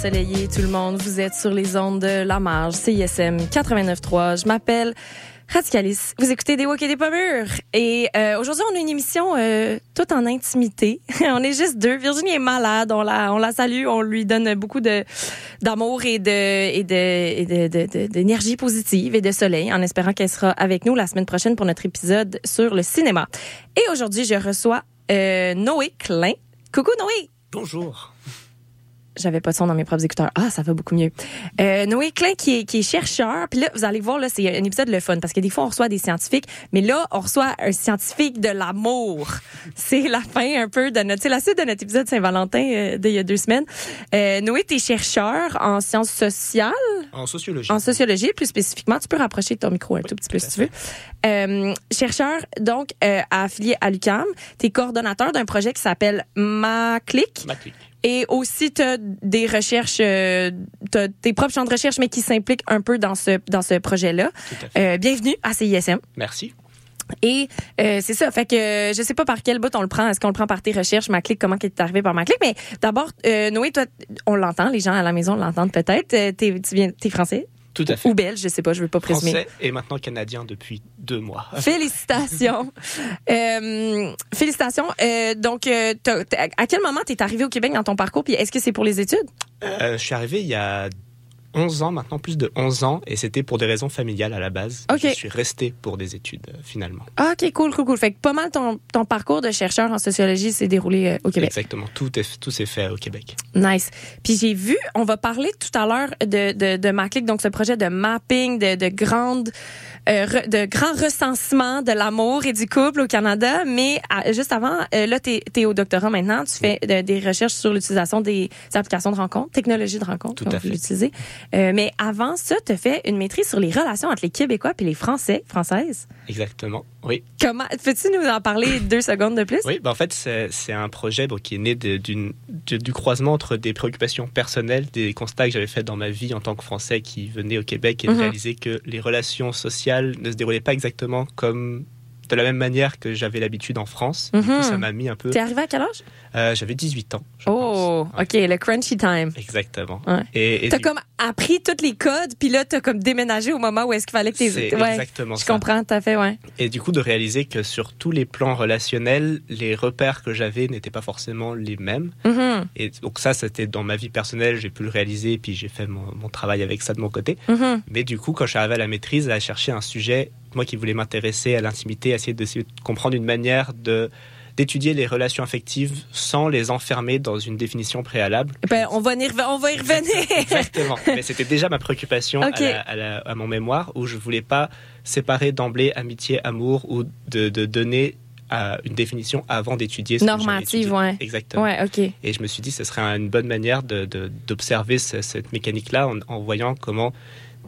Ensoleillé tout le monde. Vous êtes sur les ondes de La Marge, CISM 89.3. Je m'appelle Radicalis. Vous écoutez Des Walk et des Pommures. Et euh, aujourd'hui, on a une émission euh, toute en intimité. on est juste deux. Virginie est malade. On la, on la salue. On lui donne beaucoup de d'amour et de et de- d'énergie positive et de soleil, en espérant qu'elle sera avec nous la semaine prochaine pour notre épisode sur le cinéma. Et aujourd'hui, je reçois euh, Noé Klein. Coucou Noé. Bonjour. J'avais pas de son dans mes propres écouteurs. Ah, ça va beaucoup mieux. Euh, Noé Klein, qui est, qui est chercheur. Puis là, vous allez voir, là, c'est un épisode le fun parce que des fois, on reçoit des scientifiques, mais là, on reçoit un scientifique de l'amour. C'est la fin un peu de notre, c'est la suite de notre épisode Saint-Valentin euh, d'il y a deux semaines. Euh, Noé, t'es chercheur en sciences sociales, En sociologie. en sociologie plus spécifiquement. Tu peux rapprocher ton micro un tout petit peu si tu veux. Euh, chercheur, donc, affilié à l'UQAM. T'es coordonnateur d'un projet qui s'appelle MaClick. Ma clique. Et aussi, tu as des recherches, euh, t'as tes propres champs de recherche, mais qui s'impliquent un peu dans ce, dans ce projet-là. Euh, bienvenue à CISM. Merci. Et euh, c'est ça, fait que euh, je sais pas par quel bout on le prend. Est-ce qu'on le prend par tes recherches, ma clique, comment est arrivé par ma clique? Mais d'abord, euh, Noé, toi, on l'entend, les gens à la maison l'entendent peut-être. Tu viens, t'es français? Tout à fait. ou belge, je sais pas, je veux pas présumer. Français et maintenant canadien depuis deux mois. Félicitations. Euh, félicitations. Euh, donc, euh, à quel moment t'es arrivé au Québec dans ton parcours? Puis est-ce que c'est pour les études? Je suis arrivé il y a 11 ans, maintenant plus de 11 ans, et c'était pour des raisons familiales à la base. Ok. Je suis resté pour des études euh, finalement. Ah, OK, cool, cool, cool. Fait que pas mal ton, ton parcours de chercheur en sociologie s'est déroulé euh, au Québec. Exactement. Tout est tout s'est fait au Québec. Nice. Puis j'ai vu, on va parler tout à l'heure de, de, de ma clique, donc ce projet de mapping, de, de grande, euh, re- de grand recensement de l'amour et du couple au Canada. Mais à- juste avant, là, t'es es au doctorat maintenant. Tu fais de- des recherches sur l'utilisation des applications de rencontres, technologies de rencontres, Tout à fait. Euh, mais avant ça, tu fait une maîtrise sur les relations entre les Québécois et les Français, Françaises. Exactement. Oui. Comment, peux-tu nous en parler deux secondes de plus? Oui, bah en fait, c'est un projet bon, qui est né de- d'une- du, croisement entre des préoccupations personnelles, des constats que j'avais faits dans ma vie en tant que Français qui venait au Québec et de Mhm. réaliser que les relations sociales ne se déroulaient pas exactement comme de la même manière que j'avais l'habitude en France. Du Mhm. coup, ça m'a mis un peu. T'es arrivé à quel âge? Euh, j'avais 18 ans. je Oh, pense. Ouais, OK, le crunchy time. Exactement. Ouais. Et, T'as du- comme appris tous les codes, puis là, t'as comme déménagé au moment où est-ce qu'il fallait que t'es... c'est Ouais, exactement je ça. comprends, tout à fait, ouais. Et du coup, de réaliser que sur tous les plans relationnels, les repères que j'avais n'étaient pas forcément les mêmes. Mhm, Et donc ça, c'était dans ma vie personnelle, j'ai pu le réaliser, puis j'ai fait mon, mon travail avec ça de mon côté. mhm. Mais du coup, quand je suis arrivé à la maîtrise, à chercher un sujet, moi qui voulais m'intéresser à l'intimité, essayer de, essayer de comprendre une manière de d'étudier les relations affectives sans les enfermer dans une définition préalable. Ben, on va, y on va y revenir. Exactement. Mais c'était déjà ma préoccupation à, la- à la- à mon mémoire, où je voulais pas séparer d'emblée amitié, amour, ou de, de donner une définition avant d'étudier ce que Normative, ouais. Exactement. ouais, OK. Et je me suis dit, ce serait une bonne manière de- de- d'observer ce- cette mécanique-là en, en voyant comment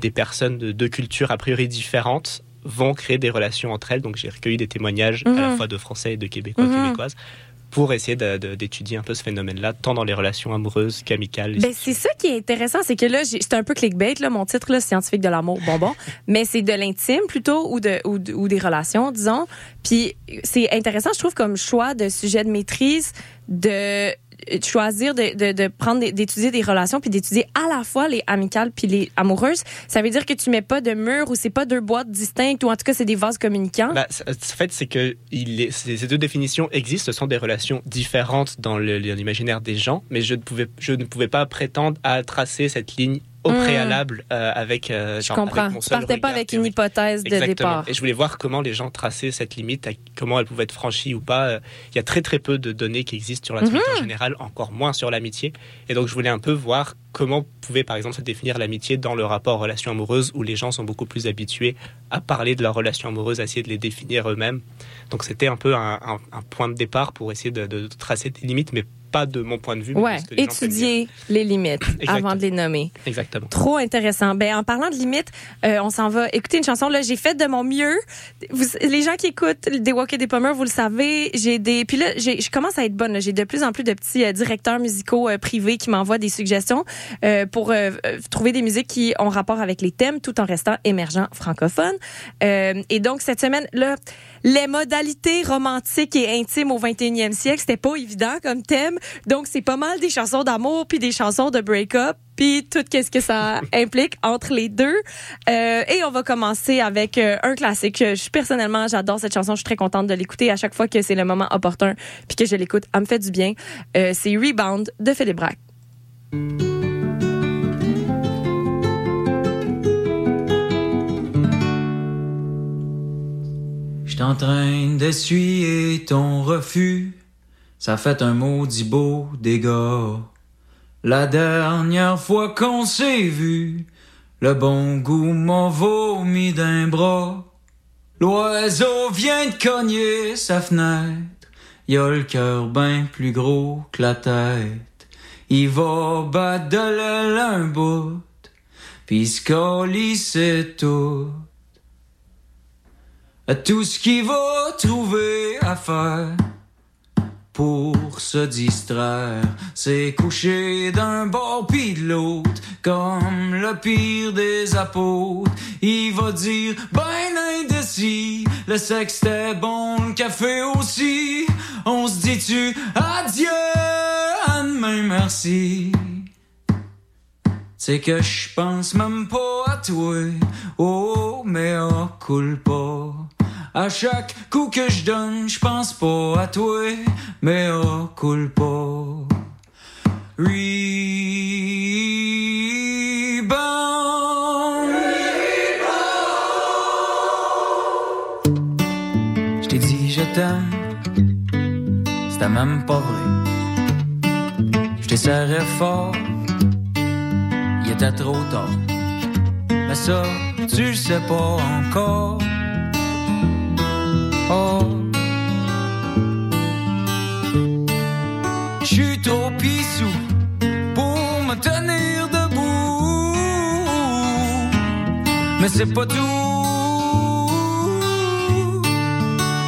des personnes de deux cultures a priori différentes vont créer des relations entre elles. Donc j'ai recueilli des témoignages à la Mhm. fois de Français et de Québécois, Mhm. Québécoises pour essayer d'étudier un peu ce phénomène-là, tant dans les relations amoureuses qu'amicales. Ben, c'est ça qui est intéressant, c'est que là, c'est un peu clickbait, là, mon titre, là, scientifique de l'amour, bonbon, mais c'est de l'intime plutôt ou, de, ou, de- ou des relations, disons. Puis c'est intéressant, je trouve, comme choix de sujet de maîtrise, de choisir de, de, prendre d'étudier des relations puis d'étudier à la fois les amicales puis les amoureuses ça veut dire que tu mets pas de mur ou c'est pas deux boîtes distinctes ou en tout cas c'est des vases communicants? Bah, fait, c'est que ces deux définitions existent. Ce sont des relations différentes dans l'imaginaire des gens, mais je ne pouvais, je ne pouvais pas prétendre à tracer cette ligne au Hmm. préalable euh, avec. euh, je genre, comprends avec mon seul partais pas avec une hypothèse de Exactement. départ Et je voulais voir comment les gens traçaient cette limite, à- comment elle pouvait être franchie ou pas. Il y a très très peu de données qui existent sur l'intimité Mhm. en général, encore moins sur l'amitié. Et donc je voulais un peu voir comment pouvait par exemple se définir l'amitié dans le rapport relation amoureuse où les gens sont beaucoup plus habitués à parler de leurs relations amoureuses, à essayer de les définir eux-mêmes. Donc c'était un peu un, un- un point de départ pour essayer de, de tracer des limites, mais pas de mon point de vue. ouais étudier les limites Exactement. avant de les nommer Exactement. Trop intéressant. Ben en parlant de limites, euh, on s'en va écouter une chanson. Là, j'ai fait de mon mieux. Vous, les gens qui écoutent des Walk et des Pommers, vous le savez, j'ai des. Puis là, je commence à être bonne. J'ai de plus en plus de petits euh, directeurs musicaux euh, privés qui m'envoient des suggestions pour trouver des musiques qui ont rapport avec les thèmes, tout en restant émergents francophones. Et donc cette semaine, là, les modalités romantiques et intimes au 21e siècle, c'était pas évident comme thème. Donc, c'est pas mal des chansons d'amour puis des chansons de break-up puis tout qu'est-ce que ça implique entre les deux. Euh, et on va commencer avec euh, un classique. Je, personnellement, j'adore cette chanson. Je suis très contente de l'écouter à chaque fois que c'est le moment opportun puis que je l'écoute. Elle me fait du bien. Euh, c'est Rebound de Philippe Braque. J'suis en train d'essuyer ton refus. Ça fait un maudit beau dégât. La dernière fois qu'on s'est vu, le bon goût m'a vomi d'un bras. L'oiseau vient de cogner sa fenêtre. Y a le cœur bien plus gros que la tête. Il va battre de l'aile un bout, pis ce c'est tout. Tout ce qu'il va trouver à faire pour se distraire, c'est coucher d'un bord puis de l'autre, comme le pire des apôtres. Il va dire, ben indécis, le sexe c'était bon, le café aussi. On se dit-tu, adieu, à demain, merci. C'est que je pense même pas à toi, oh, mais oh, coule pas. À chaque coup que je donne, je pense pas à toi, mais oh, coule pas. Rebound. Je t'ai dit je t'aime, c'était même pas vrai. Je t'ai serré fort, il était trop tard. Mais ça, tu le sais pas encore. Je suis trop pissou pour me tenir debout. Mais c'est pas tout.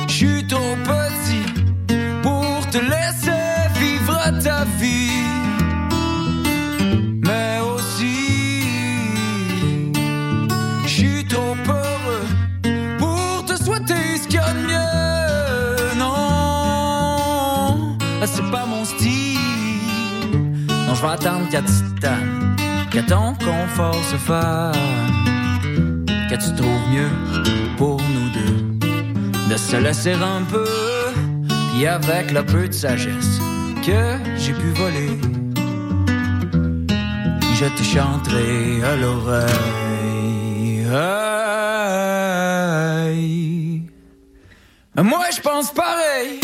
Je suis trop petit pour te laisser vivre ta vie. Vais attendre qu'à tu que ton confort se fasse, que tu trouves mieux pour nous deux, de se laisser un peu, puis avec le peu de sagesse que j'ai pu voler, je te chanterai à l'oreille. Moi je pense pareil.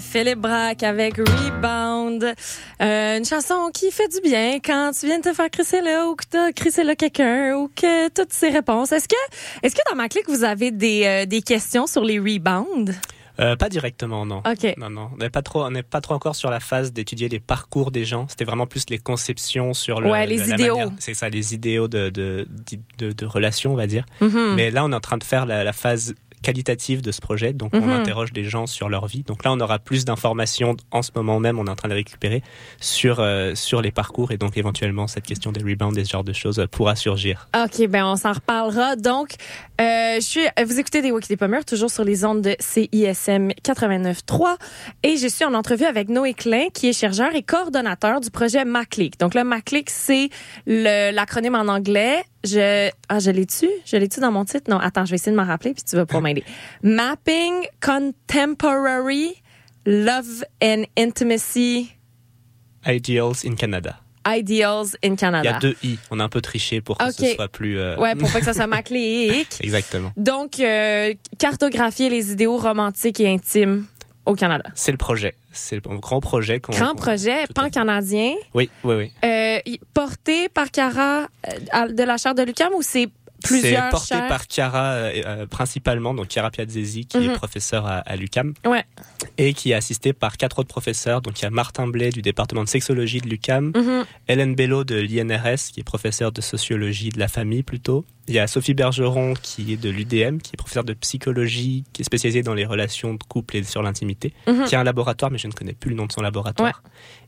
Philippe Braque avec Rebound. Euh, une chanson qui fait du bien quand tu viens de te faire crisser là ou que tu as crissé là quelqu'un ou que toutes ces réponses. Est-ce que, est-ce que dans ma clique, vous avez des, euh, des questions sur les rebounds? Euh, pas directement, non. Ok. Non, non. On n'est pas trop, on n'est pas trop encore sur la phase d'étudier les parcours des gens. C'était vraiment plus les conceptions sur le. Ouais, les idéaux. C'est ça, les idéaux de de, de, de, relations, on va dire. Mm-hmm. Mais là, on est en train de faire la, la phase qualitative de ce projet. Donc, on Mhm. interroge des gens sur leur vie. Donc là, on aura plus d'informations en ce moment même. On est en train de récupérer sur euh, sur les parcours et donc éventuellement cette question des rebounds et ce genre de choses euh, pourra surgir. OK, ben on s'en reparlera. Donc, euh, je suis, vous écoutez des Wiki des Pommures, toujours sur les ondes de CISM 89.3. Et je suis en entrevue avec Noé Klein, qui est chercheur et coordonnateur du projet MACLIC. Donc, le MACLIC, c'est l'acronyme en anglais. Je, ah, je l'ai-tu? Je l'ai-tu dans mon titre? Non, attends, je vais essayer de m'en rappeler, puis tu vas pas m'aider. Mapping Contemporary Love and Intimacy Ideals in Canada. Ideals in Il y Canada. a deux i. On a un peu triché pour que ce soit plus. euh, Ouais, pour pas que ça soit MACLIC. Exactement. Donc, euh, cartographier les idéaux romantiques et intimes au Canada. C'est le projet. C'est le grand projet qu'on. Grand projet, pan-canadien, Oui, oui, oui. euh, porté par Cara euh, de la chaire de Lucam ou c'est plusieurs C'est porté par Chiara euh, euh, principalement, donc Chiara Piazzesi qui Mhm. est professeur à, à l'UCAM Ouais. et qui est assisté par quatre autres professeurs. Donc il y a Martin Blais du département de sexologie de l'UCAM, Mhm. Hélène Bello de l'INRS qui est professeur de sociologie de la famille plutôt, Il y a Sophie Bergeron qui est de l'UDM, qui est professeure de psychologie, qui est spécialisée dans les relations de couple et sur l'intimité, Mhm. qui a un laboratoire, mais je ne connais plus le nom de son laboratoire.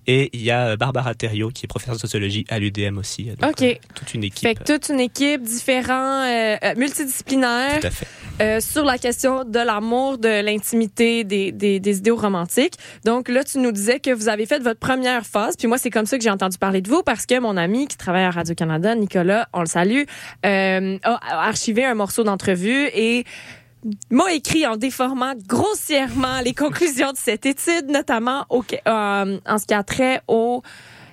Et il y a euh, Barbara Thériault, qui est professeure de sociologie à l'UDM aussi. Donc, OK. euh, toute une équipe. Fait que toute une équipe différente, euh, euh, multidisciplinaire, Tout à fait. euh, sur la question de l'amour, de l'intimité, des, des, des idéaux romantiques. Donc là, tu nous disais que vous avez fait votre première phase. Puis moi, c'est comme ça que j'ai entendu parler de vous parce que mon ami qui travaille à Radio-Canada, Nicolas, on le salue, euh, a archivé un morceau d'entrevue et m'a écrit en déformant grossièrement les conclusions de cette étude, notamment au, euh, en ce qui a trait aux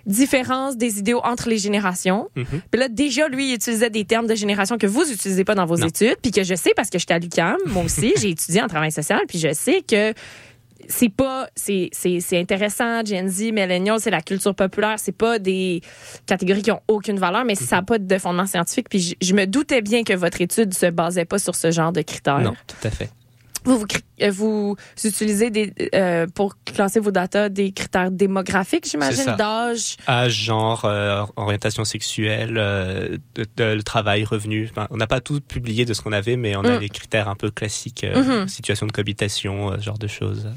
différences des idéaux entre les générations. Mhm. Puis là, déjà, lui, il utilisait des termes de génération que vous utilisez pas dans vos Non. études, puis que je sais parce que j'étais à l'UQAM, moi aussi, j'ai étudié en travail social, puis je sais que c'est pas c'est c'est c'est intéressant Gen Z millennials c'est la culture populaire c'est pas des catégories qui ont aucune valeur mais ça n'a pas de fondement scientifique. Puis je, je me doutais bien que votre étude se basait pas sur ce genre de critères. Non, tout à fait. Vous vous, euh, vous utilisez des euh, pour classer vos datas des critères démographiques j'imagine d'âge? Âge, genre, euh, orientation sexuelle, euh, de, de- le travail, revenu. Enfin, on n'a pas tout publié de ce qu'on avait, mais on a Mm. les critères un peu classiques, Mhm. situation de cohabitation, ce genre de choses.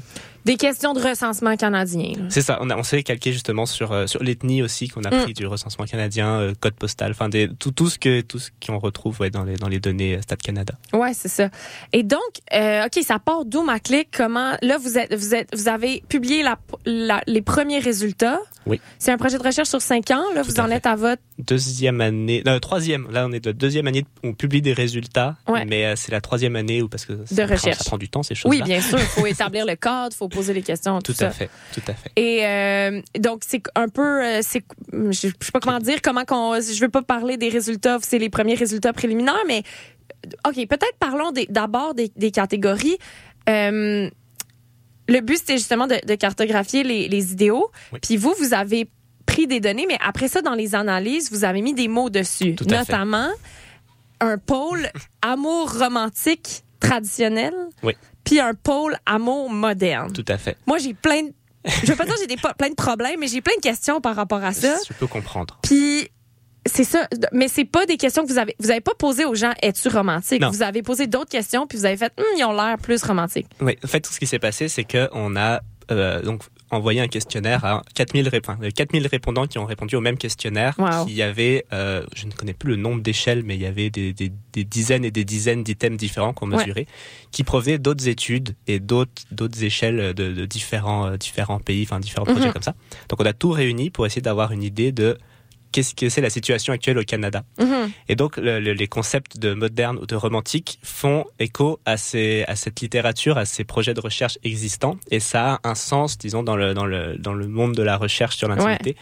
Des questions de recensement canadien. C'est ça, on, a, on s'est calqué justement sur, euh, sur l'ethnie aussi qu'on a Mm. pris du recensement canadien, euh, code postal, enfin tout, tout ce que tout ce qu'on retrouve ouais, dans, les, dans les données euh, Stade Canada. Ouais, c'est ça. Et donc, euh, ok, ça part d'où ma clique? Comment là vous êtes, vous êtes, vous avez publié la, la- les premiers résultats. Oui. C'est un projet de recherche sur cinq ans. Là, Tout vous en fait. êtes à votre. Deuxième année, non, troisième, là on est de deuxième année, on publie des résultats, Ouais. mais euh, c'est la troisième année où parce que ça, prend, recherche. ça prend du temps ces choses-là. Oui, bien sûr. Il faut établir le cadre, il faut poser les questions, tout, Tout ça. à fait, tout à fait. Et euh, donc c'est un peu, euh, c'est, je, sais pas comment dire, comment qu'on, je veux pas parler des résultats, c'est les premiers résultats préliminaires, mais ok, peut-être parlons des- d'abord des, des catégories. Euh, le but c'était justement de, de cartographier les, les idéaux, Oui. puis vous vous avez pris des données, mais après ça dans les analyses vous avez mis des mots dessus, Tout à fait. notamment un pôle amour romantique traditionnel, Oui. puis un pôle amour moderne. Tout à fait. Moi, j'ai plein de... Je veux pas dire que j'ai des plein de problèmes, mais j'ai plein de questions par rapport à ça. Je peux comprendre. Puis c'est ça, mais c'est pas des questions que vous avez vous avez pas posé aux gens es-tu romantique? Non. Vous avez posé d'autres questions puis vous avez fait Hum, ils ont l'air plus romantiques. Oui, en fait, tout ce qui s'est passé, c'est que on a euh, donc envoyé un questionnaire à 4000, rép- 4000 répondants qui ont répondu au même questionnaire. Wow. Qui avait, euh, je ne connais plus le nombre d'échelles, mais il y avait des, des, des dizaines et des dizaines d'items différents qu'on Ouais. mesurait, qui provenaient d'autres études et d'autres échelles de, de différents euh, différents pays, enfin différents projets Mhm. comme ça. Donc on a tout réuni pour essayer d'avoir une idée de qu'est-ce que c'est la situation actuelle au Canada. Mhm. Et donc, le- le- les concepts de moderne ou de romantique font écho à, ces, à cette littérature, à ces projets de recherche existants. Et ça a un sens, disons, dans le, dans le, dans le monde de la recherche sur l'intimité,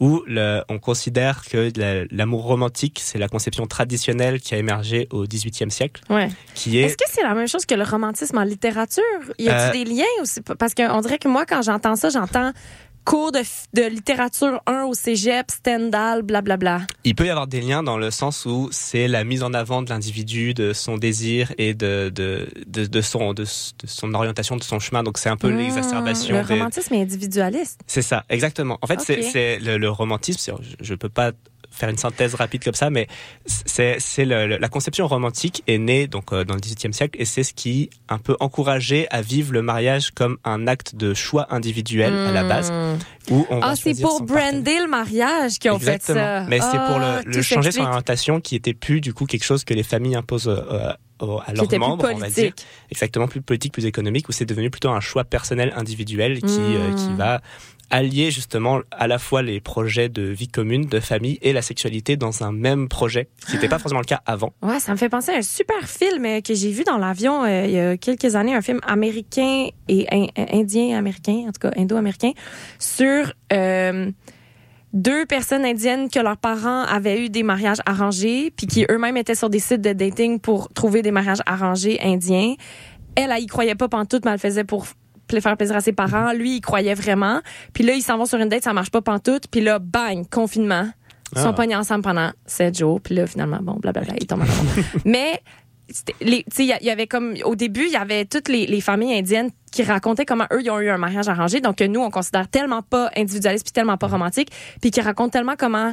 où le, on considère que la- l'amour romantique, c'est la conception traditionnelle qui a émergé au XVIIIe siècle, Ouais. qui est... Est-ce que c'est la même chose que le romantisme en littérature? Y a-t-il Euh, des liens pas- parce qu'on dirait que moi quand j'entends ça, j'entends cours de, de littérature 1 au cégep, Stendhal, blablabla. Il peut y avoir des liens dans le sens où c'est la mise en avant de l'individu, de son désir et de, de, de, de son, de, son orientation, de son chemin. Donc c'est un peu Mmh, l'exacerbation Le des, romantisme est individualiste. C'est ça, exactement. En fait, c'est le, le romantisme. Je, je peux pas faire une synthèse rapide comme ça, mais c'est la conception romantique est née donc euh, dans le XVIIIe siècle et c'est ce qui un peu encourageait à vivre le mariage comme un acte de choix individuel à la base Hmm. où on Ah, c'est pour brander le mariage qu'ils ont fait ça. Mais c'est pour Ah, le, le changer son orientation qui était plus du coup quelque chose que les familles imposent euh, à Qui leurs membres, on va dire. Exactement, plus politique, plus économique, où c'est devenu plutôt un choix personnel, individuel, qui, euh, qui va allier justement à la fois les projets de vie commune, de famille et la sexualité dans un même projet, ce qui n'était pas forcément le cas avant. Ouais, ça me fait penser à un super film euh, que j'ai vu dans l'avion euh, il y a quelques années, un film américain et in- indien américain, en tout cas indo-américain, sur euh, deux personnes indiennes que leurs parents avaient eu des mariages arrangés, puis qui eux-mêmes étaient sur des sites de dating pour trouver des mariages arrangés indiens. Elle, elle y croyait pas pantoute, mais elle le faisait pour faire plaisir à ses parents. Lui, il croyait vraiment. Puis là, ils s'en vont sur une date, ça marche pas pantoute. Puis là, bang, confinement. Ils sont Ah. pognés ensemble pendant sept jours. Puis là, finalement, bon, blablabla, ils tombent en amour. Mais, tu sais, il y avait comme, au début, il y avait toutes les, les familles indiennes qui racontaient comment eux, ils ont eu un mariage arrangé. Donc, que nous, on considère tellement pas individualiste puis tellement pas romantique. Puis qui racontent tellement comment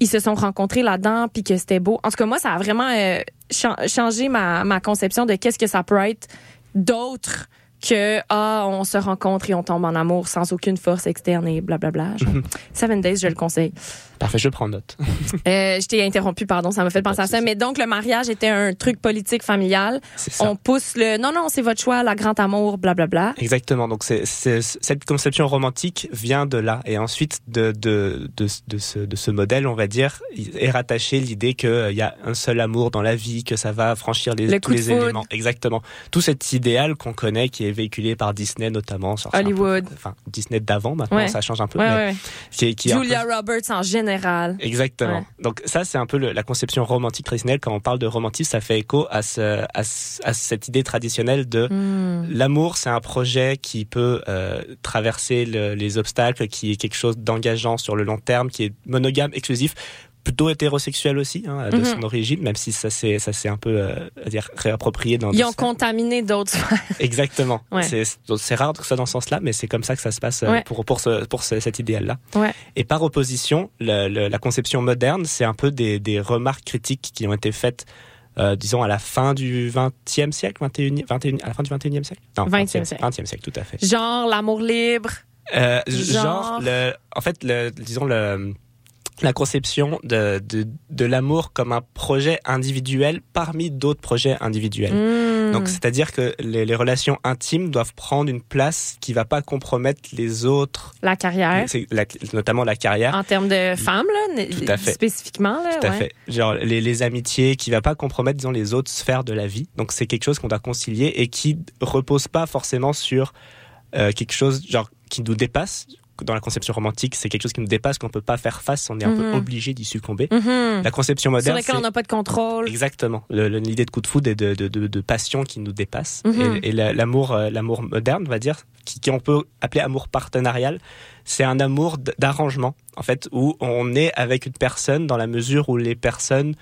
ils se sont rencontrés là-dedans puis que c'était beau. En tout cas, moi, ça a vraiment euh, cha- changé ma, ma conception de qu'est-ce que ça peut être d'autre que ah on se rencontre et on tombe en amour sans aucune force externe et blablabla. Genre, Seven Days, je le conseille. Parfait, je prends note. Euh, je t'ai interrompu, pardon, ça m'a fait penser à ça. Mais donc, le mariage était un truc politique familial. C'est ça. On pousse le non, non, c'est votre choix, la grande amour, blablabla. Exactement. Donc c'est, cette conception romantique vient de là et ensuite de de de, de ce de ce modèle, on va dire, est rattaché l'idée que il y a un seul amour dans la vie, que ça va franchir les, Le tous les éléments. Exactement. Tout cet idéal qu'on connaît, qui est véhiculé par Disney notamment. peu- Hollywood. enfin Disney d'avant. Maintenant, Ouais. ça change un peu. Ouais, mais ouais, qui qui peu- Julia Roberts en général. Exactement. Ouais. Donc ça, c'est un peu le- la conception romantique traditionnelle. Quand on parle de romantisme, ça fait écho à, ce, à, ce- à cette idée traditionnelle de Hmm. l'amour, c'est un projet qui peut euh, traverser le- les obstacles, qui est quelque chose d'engageant sur le long terme, qui est monogame, exclusif, plutôt hétérosexuel aussi, hein, de Mhm. son origine, même si ça s'est ça s'est un peu euh, à dire réapproprié dans Ils ont contaminé d'autres. Exactement. Ouais. C'est rare que ça soit dans ce sens-là, mais c'est comme ça que ça se passe euh, Ouais. pour pour ce, pour ce- cet idéal-là. Ouais. Et par opposition, le- le- la conception moderne, c'est un peu des, des remarques critiques qui ont été faites, euh, disons à la fin du 20e siècle, 21, 21 à la fin du 21e siècle? Non, 20e siècle. 20e siècle, tout à fait. Genre l'amour libre. Euh, Genre- genre, le, en fait, le, disons le la conception de, de, de l'amour comme un projet individuel parmi d'autres projets individuels. Hmm. Donc, c'est-à-dire que les, les relations intimes doivent prendre une place qui va pas compromettre les autres, la carrière. la- notamment la carrière. En termes de femmes, là, n- Tout à fait. spécifiquement. Là, Tout à ouais. fait. Genre les, les amitiés qui va pas compromettre disons les autres sphères de la vie. Donc c'est quelque chose qu'on doit concilier et qui repose pas forcément sur euh, quelque chose genre qui nous dépasse. Dans la conception romantique, c'est quelque chose qui nous dépasse qu'on peut pas faire face. On est un Mhm. peu obligé d'y succomber. Mhm. La conception Sur moderne, lesquels on c'est- n'a pas de contrôle. Exactement. L'idée de coup de foudre et de, de, de, de passion qui nous dépasse. Mhm. Et, et la- l'amour, euh, l'amour moderne, on va dire, qui, qui on peut appeler amour partenarial, c'est un amour d'arrangement, en fait, où on est avec une personne dans la mesure où les personnes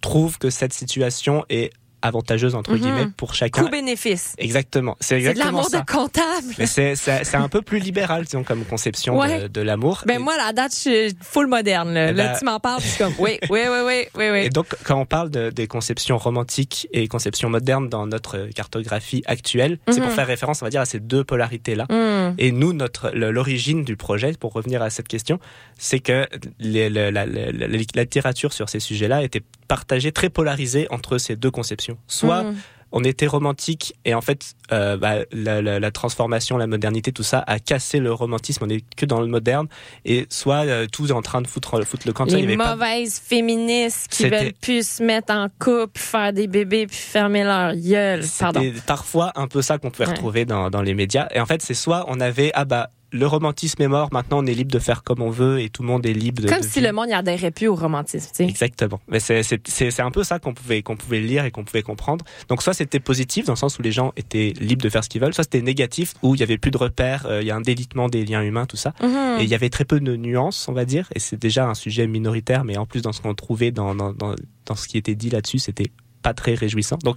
trouvent que cette situation est avantageuse entre Mhm. guillemets pour chacun. Coût-bénéfice. Exactement. C'est C'est de exactement l'amour de comptable. C'est un peu plus libéral, disons, comme conception Ouais. de, de l'amour. Ben Et- moi, la date, je suis full moderne. Là, Eh Là, ben- tu m'en parles, comme, oui, oui, oui, oui, oui, oui. Et donc, quand on parle de- des conceptions romantiques et conceptions modernes dans notre cartographie actuelle, c'est pour Mhm. faire référence, on va dire, à ces deux polarités-là. Hmm. Et nous, notre l'origine du projet, pour revenir à cette question, c'est que les- le- la, la- la- la littérature sur ces sujets-là était partagée, très polarisée entre ces deux conceptions. Soit Hmm. on était romantique et en fait, euh, bah, la, la- la transformation, la modernité, tout ça a cassé le romantisme. On est que dans le moderne. Et soit euh, tout est en train de foutre, foutre le camp. Les pas- mauvaises féministes qui veulent plus se mettre en couple, faire des bébés, puis fermer leur gueule. Pardon. Parfois un peu ça qu'on pouvait Ouais. retrouver dans, dans les médias. Et en fait, c'est soit on avait, ah bah, le romantisme est mort, maintenant on est libre de faire comme on veut et tout le monde est libre de. Comme de si vivre. le monde y adhérait plus au romantisme, tu sais. Exactement. Mais c'est un peu ça qu'on pouvait qu'on pouvait lire et qu'on pouvait comprendre. Donc soit c'était positif dans le sens où les gens étaient libres de faire ce qu'ils veulent, soit c'était négatif où il y avait plus de repères, euh, il y a un délitement des liens humains, tout ça. Mhm. Et il y avait très peu de nuances, on va dire. Et c'est déjà un sujet minoritaire, mais en plus dans ce qu'on trouvait dans dans dans, dans ce qui était dit là-dessus, c'était pas très réjouissant. Donc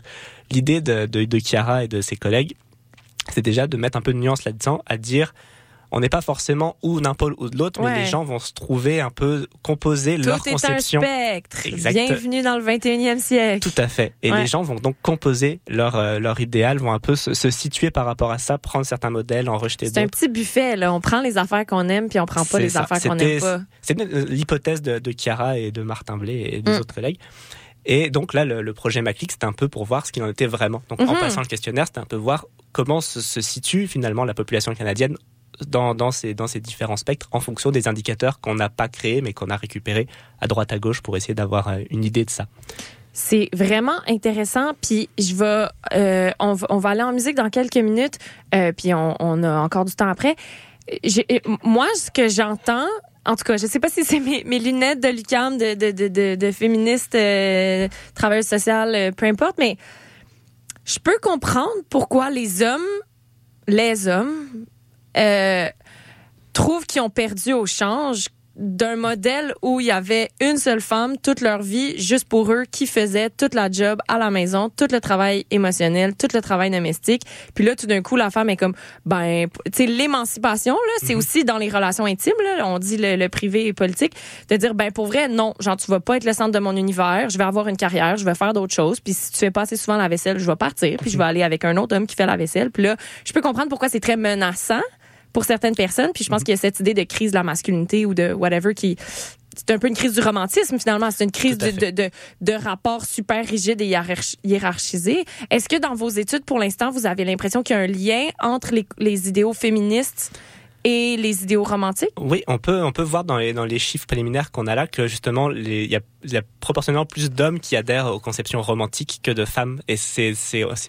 l'idée de, de de Chiara et de ses collègues, c'est déjà de mettre un peu de nuance là-dedans, à dire on n'est pas forcément ou d'un pôle ou de l'autre, Ouais. mais les gens vont se trouver un peu composer leur Tout est un conception. spectre. Exact. Bienvenue dans le 21e siècle. Tout à fait. Et Ouais. les gens vont donc composer leur, euh, leur idéal, vont un peu se, se situer par rapport à ça, prendre certains modèles, en rejeter C'est un d'autres. petit buffet, là. On prend les affaires qu'on aime, puis on prend pas les ça. affaires qu'on n'aime pas. C'est l'hypothèse de, de Chiara et de Martin Blé et des Mm. autres collègues. Et donc là, le, le projet Maclick, c'était un peu pour voir ce qu'il en était vraiment. Donc en Mhm. passant le questionnaire, c'était un peu voir comment se, se situe finalement la population canadienne dans, ces, différents spectres en fonction des indicateurs qu'on n'a pas créés mais qu'on a récupérés à droite à gauche pour essayer d'avoir euh, une idée de ça. C'est vraiment intéressant. Puis je vais, euh, on, va, aller en musique dans quelques minutes. euh, puis on, a encore du temps après. Moi, ce que j'entends, en tout cas, je sais pas si c'est mes, lunettes de Lucam, de, de, de, de, féministe, euh, travailleuse euh, peu importe, mais je peux comprendre pourquoi les hommes, les hommes, euh, trouvent qu'ils ont perdu au change d'un modèle où il y avait une seule femme toute leur vie, juste pour eux, qui faisait toute la job à la maison, tout le travail émotionnel, tout le travail domestique. Puis là, tout d'un coup, la femme est comme, ben, tu sais, l'émancipation, là, c'est Mhm. aussi dans les relations intimes, là, on dit le, le privé et politique, de dire, ben, pour vrai, non, genre, tu vas pas être le centre de mon univers, je vais avoir une carrière, je vais faire d'autres choses, puis si tu fais pas assez souvent la vaisselle, je vais partir, puis je vais aller avec un autre homme qui fait la vaisselle. Puis là, je peux comprendre pourquoi c'est très menaçant pour certaines personnes. Puis je pense qu'il y a cette idée de crise de la masculinité ou de whatever qui c'est un peu une crise du romantisme finalement. C'est une crise de, de, de, de rapports super rigides et hiérarch- hiérarchisés. Est-ce que dans vos études, pour l'instant, vous avez l'impression qu'il y a un lien entre les, les idéaux féministes et les idéaux romantiques? Oui, on peut, on peut voir dans les, dans les chiffres préliminaires qu'on a là que justement, il y y a proportionnellement plus d'hommes qui adhèrent aux conceptions romantiques que de femmes. Et c'est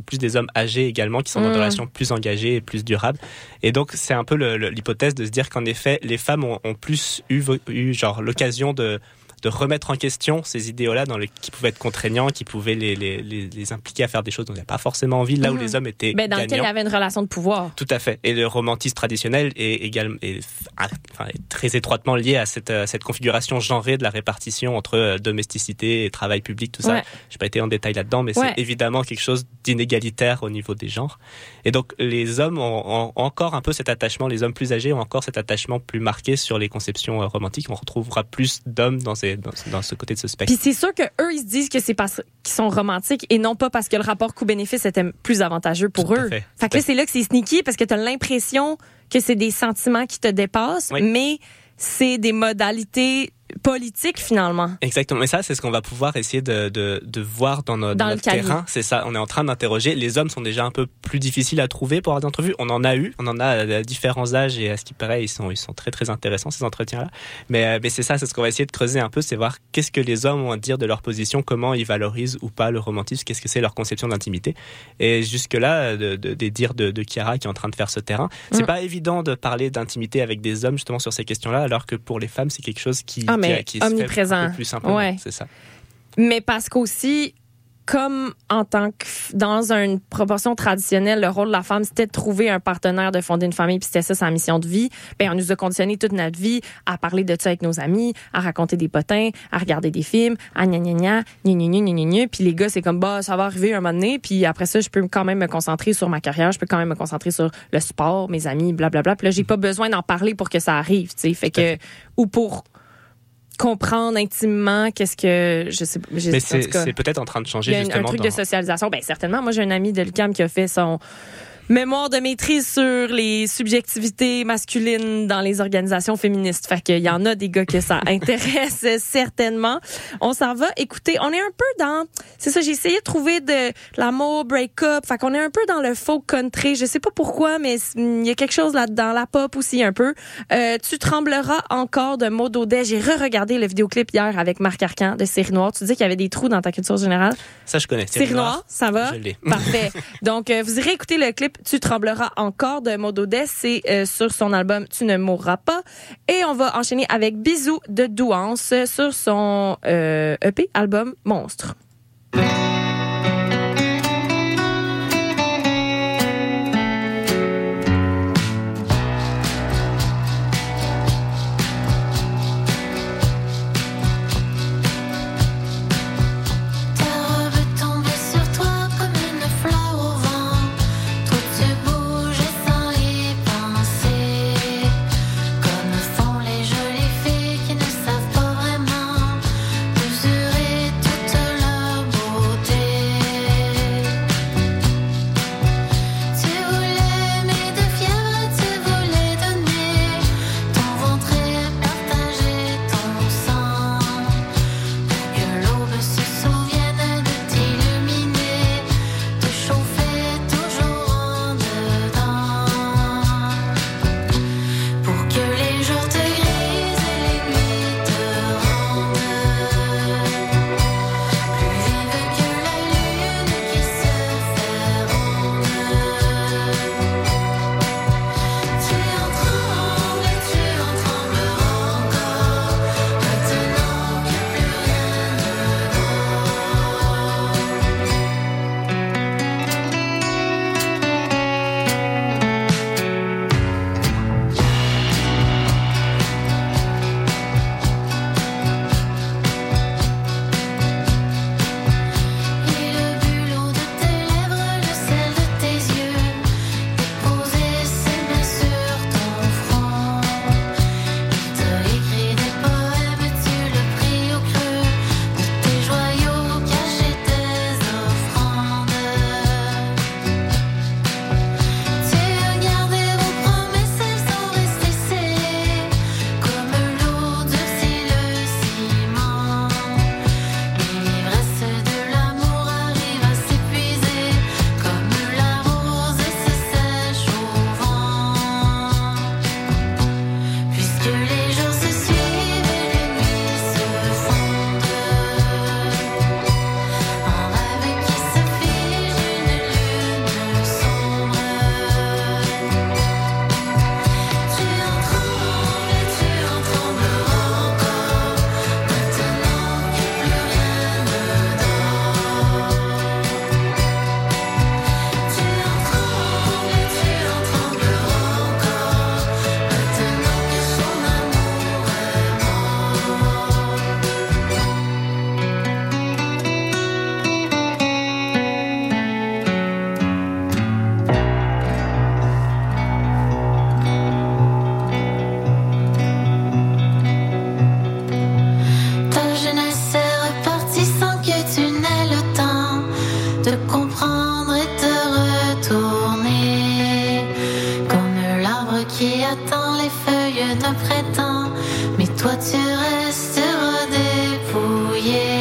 plus des hommes âgés également qui sont dans Mm. des relations plus engagées et plus durables. Et donc, c'est un peu l'hypothèse de se dire qu'en effet, les femmes ont, ont plus eu, eu genre l'occasion de de remettre en question ces idéaux-là dans les, qui pouvaient être contraignants, qui pouvaient les, les, les, impliquer à faire des choses dont ils n'avaient pas forcément envie, là où Mhm. les hommes étaient Ben, dans lequel il gagnants. y avait une relation de pouvoir. Tout à fait. Et le romantisme traditionnel est également est, enfin, est très étroitement lié à cette, euh, cette configuration genrée de la répartition entre euh, domesticité et travail public, tout ça. Ouais. Je n'ai pas été en détail là-dedans, mais Ouais. c'est évidemment quelque chose d'inégalitaire au niveau des genres. Et donc, les hommes ont, ont encore un peu cet attachement, les hommes plus âgés ont encore cet attachement plus marqué sur les conceptions euh, romantiques. On retrouvera plus d'hommes dans, ces, dans, dans ce côté de ce spectre. Puis c'est sûr que eux ils se disent que c'est parce qu'ils sont romantiques et non pas parce que le rapport coût-bénéfice était plus avantageux pour Tout eux. fait. Fait que là c'est là que c'est sneaky parce que tu as l'impression que c'est des sentiments qui te dépassent, Oui. mais c'est des modalités politiques finalement. Exactement. Mais ça, c'est ce qu'on va pouvoir essayer de, de, de voir dans, no- Dans le notre terrain. C'est ça. On est en train d'interroger. Les hommes sont déjà un peu plus difficiles à trouver pour avoir des entrevues. On en a eu. On en a à différents âges et à ce qui paraît, ils sont, ils sont très, très intéressants, ces entretiens-là. Mais, euh, mais c'est ça, c'est ce qu'on va essayer de creuser un peu. C'est voir qu'est-ce que les hommes ont à dire de leur position, comment ils valorisent ou pas le romantisme, qu'est-ce que c'est leur conception d'intimité. Et jusque-là, de, de- des dires de, de Chiara qui est en train de faire ce terrain. C'est Mm. pas évident de parler d'intimité avec des hommes, justement, sur ces questions-là, alors que pour les femmes, c'est quelque chose qui, Ah, mais qui, qui omniprésent. un peu plus simplement. Ouais. C'est ça. Mais parce qu'aussi, comme en tant que dans une proportion traditionnelle, le rôle de la femme, c'était de trouver un partenaire, de fonder une famille, puis c'était ça sa mission de vie. Ben, on nous a conditionné toute notre vie à parler de ça avec nos amis, à raconter des potins, à regarder des films, à gna gna gna, gna gna gna gna. Puis les gars, c'est comme, bah, ça va arriver un moment donné, puis après ça, je peux quand même me concentrer sur ma carrière, je peux quand même me concentrer sur le sport, mes amis, blablabla. Puis là, j'ai pas besoin d'en parler pour que ça arrive, tu sais. Fait que, ou pour comprendre intimement qu'est-ce que je sais je- Mais c'est peut-être en train de changer Il y a un- un justement. truc dans- de socialisation. Ben certainement. Moi, j'ai un ami de l'UQAM qui a fait son mémoire de maîtrise sur les subjectivités masculines dans les organisations féministes. Fait qu'il y en a des gars que ça intéresse certainement. On s'en va. Écoutez, on est un peu dans, c'est ça, j'ai essayé de trouver de l'amour, break-up. Fait qu'on est un peu dans le folk country. Je sais pas pourquoi, mais il y a quelque chose là-dedans. La pop aussi un peu. Euh, tu trembleras encore de Maud Audet. J'ai re-regardé le vidéoclip hier avec Marc Arcan de Série Noire. Tu dis qu'il y avait des trous dans ta culture générale? Ça, je connais. Série Noire, ça va? Je l'ai. Parfait. Donc, euh, vous irez écouter le clip Tu trembleras encore de Maud Audet. C'est euh, sur son album Tu ne mourras pas. Et on va enchaîner avec Bisous de Douance sur son euh, EP album Monstre. printemps, les feuilles de printemps, mais toi tu restes redépouillé.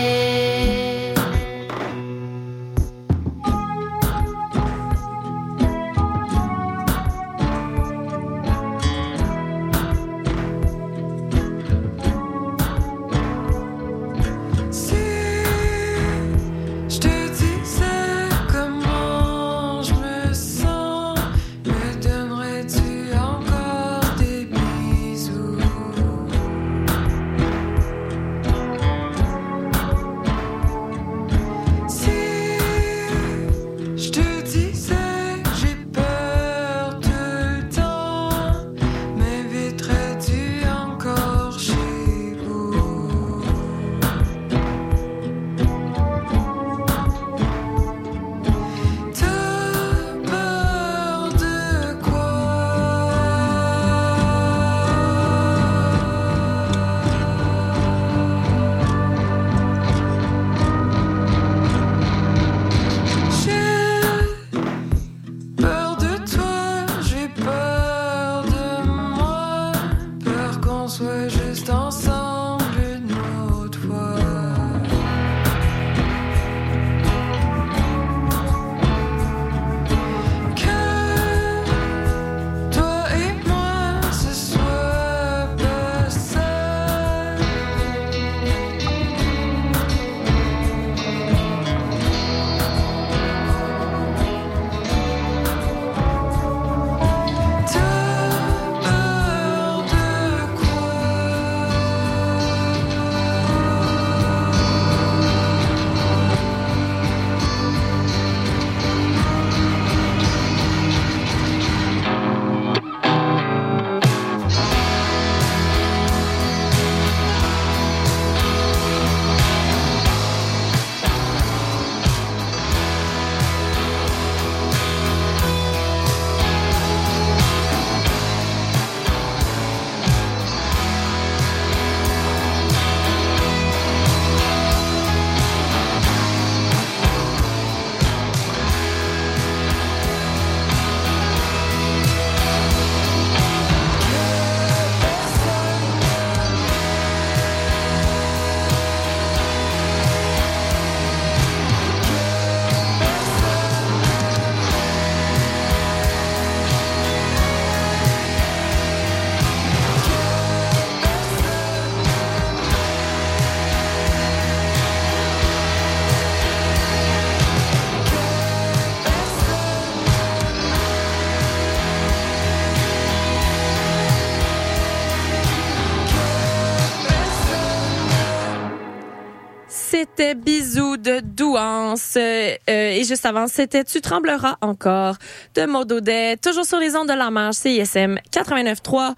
C'était Bisous de Douance. Euh, euh, et juste avant, c'était Tu trembleras encore de Maud Audet. Toujours sur les ondes de la marge, CISM 89.3.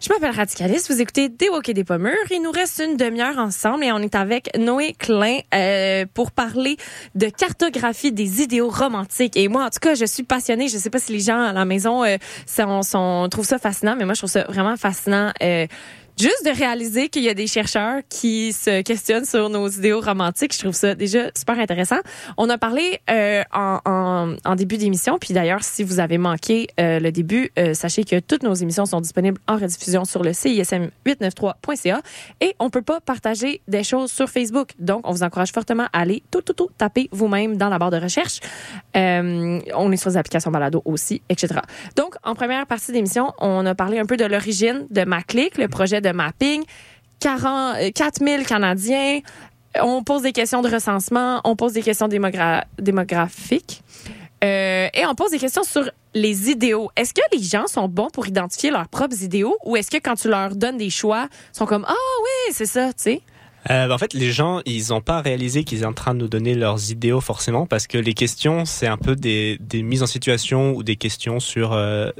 Je m'appelle Radicaliste. Vous écoutez Des et des Pommures. Il nous reste une demi-heure ensemble et on est avec Noé Klein euh, pour parler de cartographie des idéaux romantiques. Et moi, en tout cas, je suis passionnée. Je sais pas si les gens à la maison euh, sont, sont, trouvent ça fascinant, mais moi, je trouve ça vraiment fascinant. Juste de réaliser qu'il y a des chercheurs qui se questionnent sur nos idéaux romantiques, je trouve ça déjà super intéressant. On a parlé euh, en, en, en début d'émission, puis d'ailleurs, si vous avez manqué euh, le début, euh, sachez que toutes nos émissions sont disponibles en rediffusion sur le CISM893.ca et on peut pas partager des choses sur Facebook. Donc, on vous encourage fortement à aller tout, tout, tout taper vous-même dans la barre de recherche. Euh, on est sur les applications balado aussi, etc. Donc, en première partie d'émission, on a parlé un peu de l'origine de ma clique, le projet de mapping. 40, euh, 4000 Canadiens. On pose des questions de recensement, on pose des questions démogra- démographiques. Euh, et on pose des questions sur les idéaux. Est-ce que les gens sont bons pour identifier leurs propres idéaux ou est-ce que quand tu leur donnes des choix, ils sont comme Ah oui, c'est ça, tu sais? Euh, en fait, les gens, ils n'ont pas réalisé qu'ils étaient en train de nous donner leurs idéaux forcément, parce que les questions, c'est un peu des, des mises en situation ou des questions sur. Euh,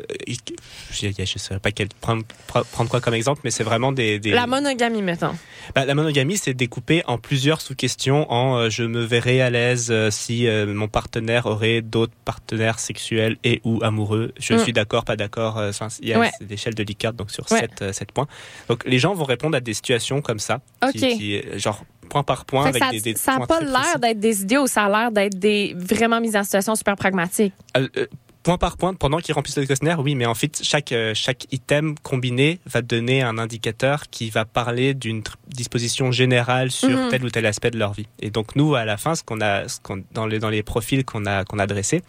je ne sais pas quel, prendre, prendre quoi comme exemple, mais c'est vraiment des. des... La monogamie, mettons. Bah, la monogamie, c'est découpé en plusieurs sous-questions. En euh, je me verrais à l'aise si mon partenaire aurait d'autres partenaires sexuels et ou amoureux. Je Mm. suis d'accord, pas d'accord. Il y a Ouais. l'échelle de Likert, donc sur Ouais. sept, euh, sept points. Donc les gens vont répondre à des situations comme ça, qui- Ok. qui, euh, genre point par point avec ça des, des ça n'a pas l'air d'être des idéaux, ça a l'air d'être des vraiment mises en situation super pragmatiques. Euh, euh, point par point, pendant qu'ils remplissent le questionnaire, oui, mais en fait, chaque, euh, chaque item combiné va donner un indicateur qui va parler d'une disposition générale sur Mhm. tel ou tel aspect de leur vie. Et donc, nous, à la fin, ce qu'on a, ce dans, les, dans les profils qu'on a, qu'on a dressés,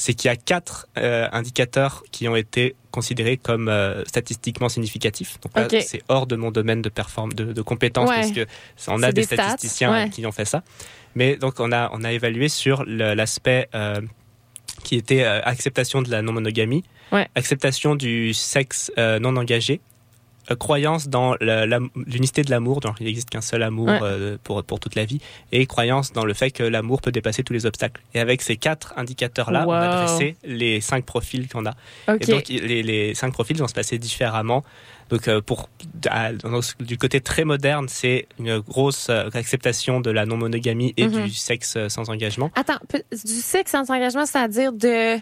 c'est qu'il y a quatre euh, indicateurs qui ont été considérés comme euh, statistiquement significatifs. Donc là, c'est hors de mon domaine de, perform de, de compétences Ouais. parce que on a des, stats, statisticiens ouais. qui ont fait ça. Mais donc on a on a évalué sur l'aspect euh, qui était acceptation de la non monogamie, Ouais. acceptation du sexe non engagé, croyance dans l'unicité de l'amour, donc il n'existe qu'un seul amour Ouais. euh, pour pour toute la vie, et croyance dans le fait que l'amour peut dépasser tous les obstacles. Et avec ces quatre indicateurs là, on a dressé les cinq profils qu'on a. Et donc, les, les cinq profils vont se passer différemment. Donc, euh, pour à- dans ce- du côté très moderne, c'est une grosse euh, acceptation de la non-monogamie et Mhm. du sexe euh, sans engagement. Attends, du sexe sans engagement, c'est-à-dire de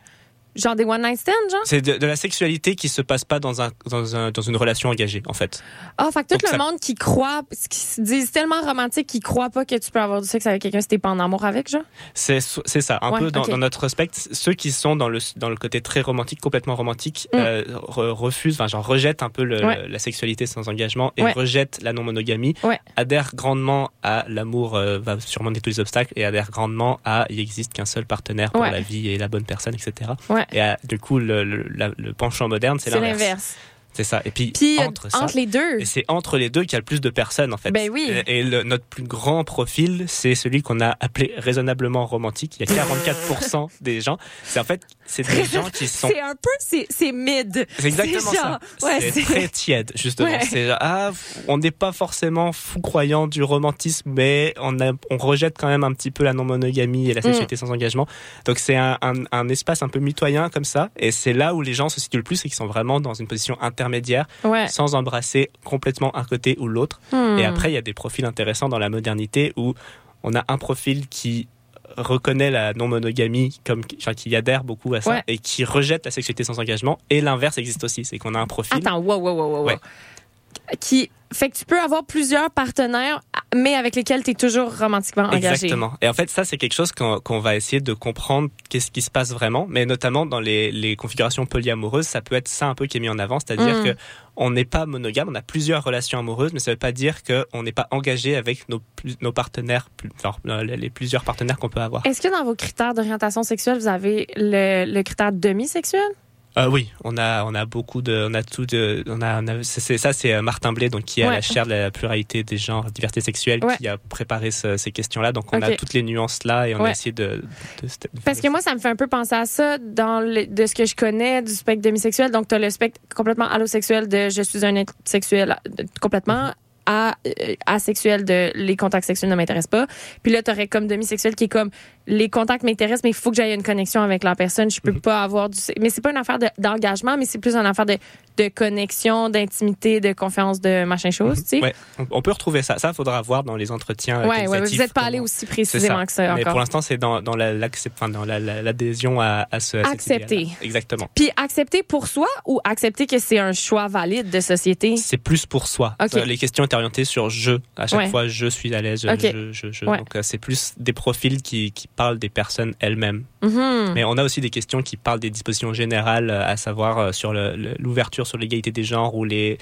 genre des one night stands, genre? C'est de, de la sexualité qui se passe pas dans un dans un dans une relation engagée, en fait. Ah, fait que tout Donc le ça- monde qui croit, qui se disent tellement romantique, qui croient pas que tu peux avoir du sexe avec quelqu'un si t'es pas en amour avec, genre? C'est c'est ça, un Ouais, peu dans, notre spectre. Ceux qui sont dans le dans le côté très romantique, complètement romantique, Mm. euh, re- refusent, enfin, genre rejettent un peu le- Ouais. la sexualité sans engagement et Ouais. rejettent la non-monogamie. Ouais. Adhèrent grandement à l'amour euh, va surmonter tous les obstacles et adhèrent grandement à il existe qu'un seul partenaire pour la vie et la bonne personne, etc. Ouais. Et du coup, le, le, la- le penchant moderne, c'est C'est l'inverse. C'est ça. Et puis, Puis euh, entre ça. les deux. Et c'est entre les deux qu'il y a le plus de personnes, en fait. Ben oui. Et, et le- notre plus grand profil, c'est celui qu'on a appelé raisonnablement romantique. Il y a 44% des gens. C'est en fait, c'est des gens qui sont. C'est un peu, c'est mid. C'est exactement ça. ouais, c'est très tiède, justement. Ouais. C'est genre, ah, on n'est pas forcément fou croyant du romantisme, mais on, a, on rejette quand même un petit peu la non-monogamie et la sexualité Mm. sans engagement. Donc c'est un, un, un espace un peu mitoyen comme ça. Et c'est là où les gens se situent le plus, c'est qu'ils sont vraiment dans une position intermédiaire, Ouais. sans embrasser complètement un côté ou l'autre. Hmm. Et après, il y a des profils intéressants dans la modernité où on a un profil qui reconnaît la non-monogamie comme enfin, qui adhère beaucoup à ça Ouais. et qui rejette la sexualité sans engagement et l'inverse existe aussi c'est qu'on a un profil Attends, wow, wow, wow, wow, wow. Ouais. Qui fait que tu peux avoir plusieurs partenaires, mais avec lesquels tu es toujours romantiquement engagé. Exactement. Et en fait, ça, c'est quelque chose qu'on va essayer de comprendre qu'est-ce qui se passe vraiment, mais notamment dans les, les configurations polyamoureuses, ça peut être ça un peu qui est mis en avant, c'est-à-dire Mm. que on n'est pas monogame, on a plusieurs relations amoureuses, mais ça veut pas dire qu'on n'est pas engagé avec nos, partenaires, plus- enfin, les les plusieurs partenaires qu'on peut avoir. Est-ce que dans vos critères d'orientation sexuelle, vous avez le, le critère demi-sexuel? Euh, oui, on a on a beaucoup de on a tout de on a, on a- c'est c'est- ça c'est euh, Martin Blais donc qui est Ouais. la chaire de la pluralité des genres diversité sexuelle Ouais. qui a préparé ce- ces questions là donc on a toutes les nuances là et on Ouais. a essayé de, de- de- Parce que moi, ça me fait un peu penser à ça dans le- de ce que je connais du spectre demisexuel. Donc, tu as le spectre complètement allosexuel de je suis un être sexuel complètement à euh, asexuel de les contacts sexuels ne m'intéressent pas. Puis là, tu aurais comme demisexuel qui est comme les contacts m'intéressent, mais il faut que j'aille une connexion avec la personne. Je peux Mhm. pas avoir du. Mais c'est pas une affaire de- d'engagement, mais c'est plus une affaire de, de connexion, d'intimité, de confiance, de machin chose, tu sais. Ouais, on, peut retrouver ça. Ça, faudra voir dans les entretiens. euh, Ouais, ouais, vous n'êtes pas allé aussi précisément que ça Mais encore. pour l'instant, c'est dans, dans la- l'accep- enfin, dans la- la- l'adhésion à, à ce. à Accepter. Exactement. Puis accepter pour soi ou accepter que c'est un choix valide de société? C'est plus pour soi. Ok. Euh, Les questions étaient orientées sur je. À chaque fois, je suis à l'aise. Ok. Je, je, je. Ouais. Donc, euh, c'est plus des profils qui, qui parlent des personnes elles-mêmes. Mhm. Mais on a aussi des questions qui parlent des dispositions générales, euh, à savoir euh, sur l'ouverture sur l'égalité des genres ou les,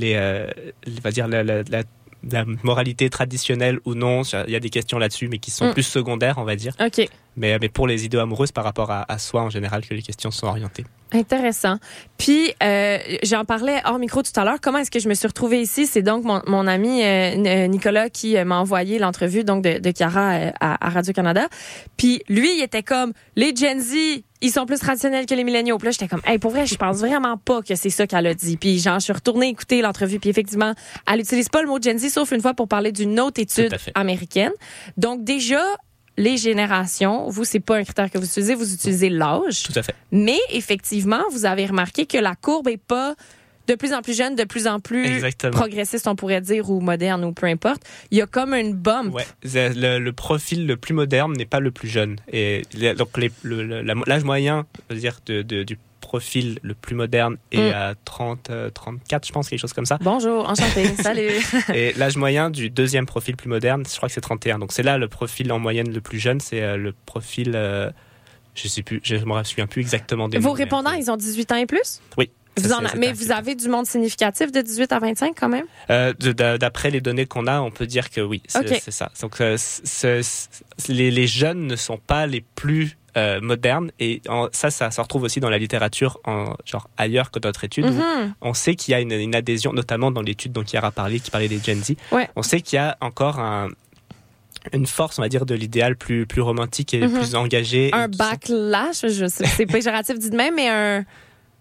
les, euh, les- va dire la, la- la- la moralité traditionnelle ou non. Il y a des questions là-dessus, mais qui sont Mm. plus secondaires, on va dire. OK. Mais, mais pour les idées amoureuses, par rapport à, à soi en général, que les questions sont orientées. Intéressant. Puis, euh, j'en parlais hors micro tout à l'heure. Comment est-ce que je me suis retrouvée ici? C'est donc mon, mon ami euh, Nicolas qui euh, m'a envoyé l'entrevue donc de, de Chiara euh, à, à Radio-Canada. Puis, lui, il était comme, les Gen Z, ils sont plus traditionnels que les milléniaux. Puis là, j'étais comme, hey, pour vrai, je pense vraiment pas que c'est ça qu'elle a dit. Puis, genre, je suis retournée écouter l'entrevue. Puis, effectivement, elle utilise pas le mot Gen Z, sauf une fois pour parler d'une autre étude américaine. Donc, déjà, les générations, vous, c'est pas un critère que vous utilisez, vous utilisez l'âge. Tout à fait. Mais effectivement, vous avez remarqué que la courbe est pas de plus en plus jeune, de plus en plus Exactement. progressiste, on pourrait dire, ou moderne, ou peu importe. Il y a comme une bump. Ouais. Le, le profil le plus moderne n'est pas le plus jeune. Et donc l'âge moyen, dire, de, de- du profil le plus moderne est Mm. à 30, euh, 34, je pense, quelque chose comme ça. Bonjour, enchanté, salut. Et l'âge moyen du deuxième profil plus moderne, je crois que c'est 31. Donc c'est là le profil en moyenne le plus jeune, c'est euh, le profil euh, Je sais plus, je me souviens plus exactement des Vos répondants, ils ont 18 ans et plus? Oui. Vous en a- mais vous avez du monde significatif de 18 à 25 quand même? Euh, D'après les données qu'on a, on peut dire que oui, c'est ça. Donc euh, les jeunes ne sont pas les plus euh, modernes et en- ça, ça se retrouve aussi dans la littérature, en, genre ailleurs que d'autres études. où Mhm. On sait qu'il y a une, une adhésion, notamment dans l'étude dont Chiara a parlé, qui parlait des Gen Z. Ouais. On sait qu'il y a encore un- une force, on va dire, de l'idéal plus, plus romantique et Mhm. plus engagé. Un backlash, c'est péjoratif dit de même, mais un,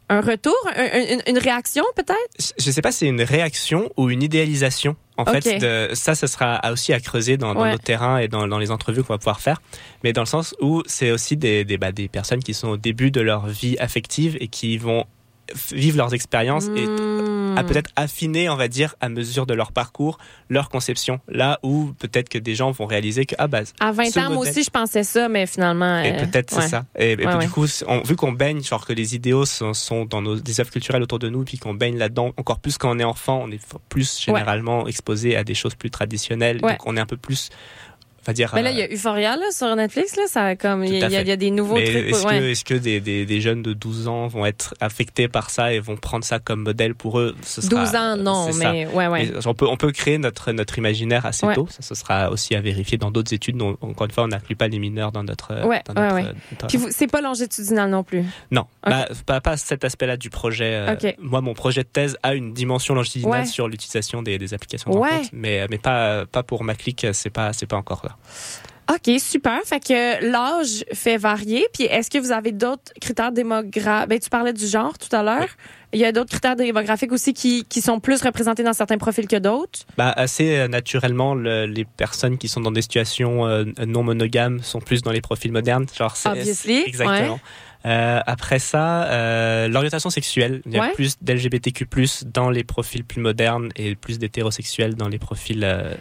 un retour, un- un- une, une réaction peut-être? Je sais pas si c'est une réaction ou une idéalisation. En fait, de, ça, ce sera aussi à creuser dans, dans Ouais. nos terrains et dans, dans les entrevues qu'on va pouvoir faire. Mais dans le sens où c'est aussi des, des, bah, des personnes qui sont au début de leur vie affective et qui vont vivre leurs expériences et Hmm. à peut-être affiner, on va dire, à mesure de leur parcours, leur conception. Là où peut-être que des gens vont réaliser que, ah bah, À 20 ce ans, moi aussi, je pensais ça, mais finalement. et euh, peut-être ouais. c'est ça. Et, et ouais. du coup, on- vu qu'on baigne, genre que les idéaux sont, sont dans nos, des œuvres culturelles autour de nous, puis qu'on baigne là-dedans, encore plus quand on est enfant, on est plus généralement exposé à des choses plus traditionnelles. Donc on est un peu plus, va dire. Mais là, euh, il y a Euphoria là, sur Netflix, là, ça comme il y, a- y y des nouveaux mais trucs. est-ce ouais. que, des, des, des jeunes de 12 ans vont être affectés par ça et vont prendre ça comme modèle pour eux Ce sera- 12 ans, non, c'est ça. mais ouais, ouais. On peut, on peut créer notre, notre imaginaire assez tôt. Ça, ce sera aussi à vérifier dans d'autres études. Donc, encore une fois, on n'inclut pas les mineurs dans notre. Ouais, dans notre- ouais, ouais. notre- Puis c'est pas longitudinal non plus? Non, bah, pas, pas cet aspect-là du projet. euh. Moi, mon projet de thèse a une dimension longitudinale sur l'utilisation des, des applications de rencontre, mais, mais pas, pas pour ma clique, c'est pas, c'est pas encore OK, super. Fait que l'âge fait varier. Puis est-ce que vous avez d'autres critères démographiques? Ben, tu parlais du genre tout à l'heure. Il y a d'autres critères démographiques aussi qui, qui sont plus représentés dans certains profils que d'autres. Bah, assez euh, naturellement, le- les personnes qui sont dans des situations euh, non monogames sont plus dans les profils modernes. Genre, c'est- Obviously, Exactement. Euh, après ça, euh, l'orientation sexuelle. Il y a Ouais. plus d'LGBTQ+, dans les profils plus modernes et plus d'hétérosexuels dans les profils euh,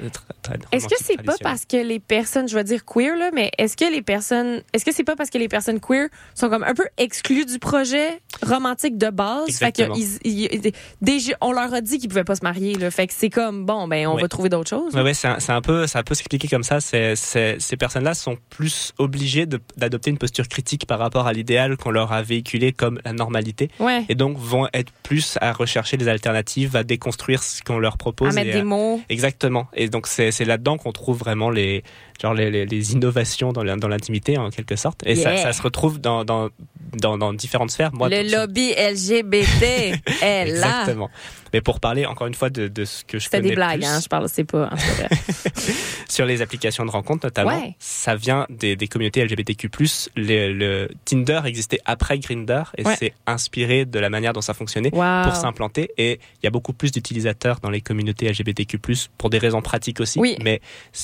Est-ce que c'est pas parce que les personnes, je vais dire queer, là, mais est-ce que les personnes, est-ce que c'est pas parce que les personnes queer sont comme un peu exclues du projet romantique de base? Fait que Exactement. ils- ils- déjà, on leur a dit qu'ils pouvaient pas se marier, là. Fait que c'est comme, bon, ben, on Ouais. va trouver d'autres choses. Ouais, ouais, c'est un, peu, ça peut s'expliquer comme ça. C'est- ces personnes-là sont plus obligées d'adopter une posture critique par rapport à l'idéal qu'on leur a véhiculé comme la normalité, Ouais. et donc vont être plus à rechercher des alternatives, à déconstruire ce qu'on leur À propose. mettre et des à- mots. Exactement. Et donc c'est, c'est là-dedans qu'on trouve vraiment les, genre les, les, les innovations dans, l'intimité en quelque sorte. Et ça, Yeah. ça se retrouve dans, dans, dans, dans différentes sphères. Moi, le lobby LGBT est là. Exactement. Mais pour parler encore une fois de, de ce que je connais des blagues, plus, hein, je parle, c'est pas. hein, vrai. sur les applications de rencontres notamment, Ouais. ça vient des, des communautés LGBTQ+. Le, le Tinder existait après Grinder et Ouais. c'est inspiré de la manière dont ça fonctionnait Wow. pour s'implanter. Et il y a beaucoup plus d'utilisateurs dans les communautés LGBTQ+, pour des raisons pratiques aussi. Oui. Mais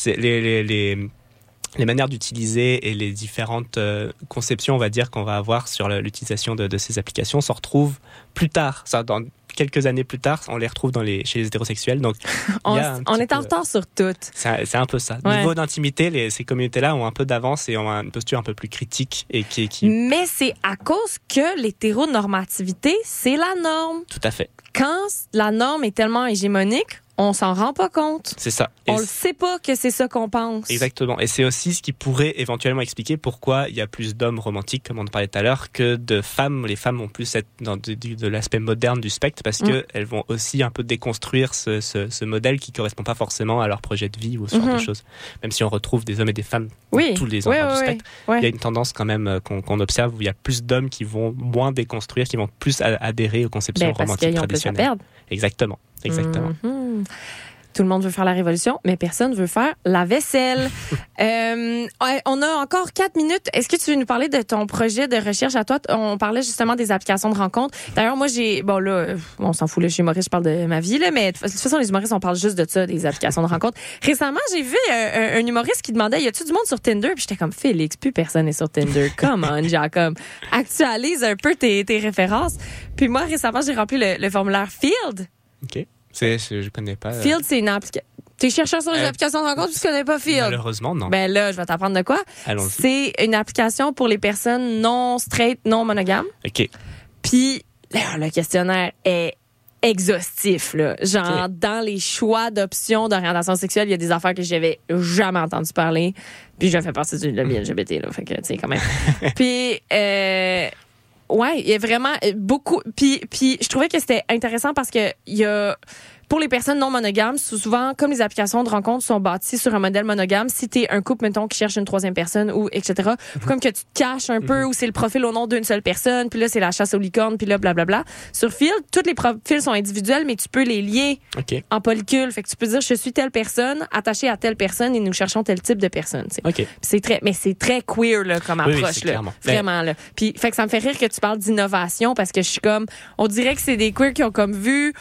les, les, les manières d'utiliser et les différentes euh, conceptions, on va dire, qu'on va avoir sur l'utilisation de, de ces applications se retrouvent plus tard. Ça, dans quelques années plus tard, on les retrouve dans les, chez les hétérosexuels. Donc, On, on est en retard sur tout. c'est un- peu ça. Ouais. Niveau d'intimité, les- ces communautés-là ont un peu d'avance et ont une posture un peu plus critique et qui, qui Mais c'est à cause que l'hétéronormativité, c'est la norme. tout à fait. Quand la norme est tellement hégémonique, on s'en rend pas compte. C'est ça. On le sait pas que c'est ça qu'on pense. Exactement. Et c'est aussi ce qui pourrait éventuellement expliquer pourquoi il y a plus d'hommes romantiques, comme on en parlait tout à l'heure, que de femmes. Les femmes vont plus être dans de, de- de l'aspect moderne du spectre parce Mm. que elles vont aussi un peu déconstruire ce, ce, ce modèle qui correspond pas forcément à leur projet de vie ou ce genre de choses. Même si on retrouve des hommes et des femmes dans Oui. tous les endroits oui, du oui. spectre, Ouais. il y a une tendance quand même euh, qu'on observe où il y a plus d'hommes qui vont moins déconstruire, qui vont plus adhérer aux conceptions Ben, parce romantiques ont plus à traditionnelles. perdre. Exactement. Exactement. Mhm. Tout le monde veut faire la révolution, mais personne veut faire la vaisselle. Euh, on a encore quatre minutes. Est-ce que tu veux nous parler de ton projet de recherche à toi? On parlait justement des applications de rencontres. D'ailleurs, moi, j'ai... Bon, là, on s'en fout, là, je suis humoriste, je parle de ma vie, là, mais de toute façon, les humoristes, on parle juste de ça, des applications de rencontres. Récemment, j'ai vu un, un humoriste qui demandait, y a-tu du monde sur Tinder? Puis j'étais comme, Félix, plus personne n'est sur Tinder. Come on, Jacob. Actualise un peu tes, tes références. Puis moi, récemment, j'ai rempli le, le formulaire Field. Ok. C'est, je connais pas. euh, Field, c'est une application. T'es chercheur sur les Euh, applications de rencontre, tu connais pas Field? Malheureusement, non. Ben là, je vais t'apprendre de quoi. Allons-y. C'est une application pour les personnes non straight, non monogames. Ok. Puis le questionnaire est exhaustif là. Genre dans les choix d'options d'orientation sexuelle, il y a des affaires que j'avais jamais entendu parler. Puis je fais partie du lobby LGBT là, fait que tu sais quand même. puis euh, ouais, il y a vraiment euh, beaucoup puis puis je trouvais que c'était intéressant parce que il y a pour les personnes non monogames, souvent, comme les applications de rencontres sont bâties sur un modèle monogame, si t'es un couple, mettons, qui cherche une troisième personne ou etc., faut comme que tu te caches un peu ou c'est le profil au nom d'une seule personne, puis là, c'est la chasse aux licornes, puis là, blablabla. Sur Field, tous les profils sont individuels, mais tu peux les lier OK. en polycule. Fait que tu peux dire, je suis telle personne, attachée à telle personne et nous cherchons tel type de personne. tu sais. OK. Puis c'est très, mais c'est très queer là, comme Oui, oui, approche c'est là, clairement. vraiment là. Puis fait que ça me fait rire que tu parles d'innovation parce que je suis comme, on dirait que c'est des queers qui ont comme vu,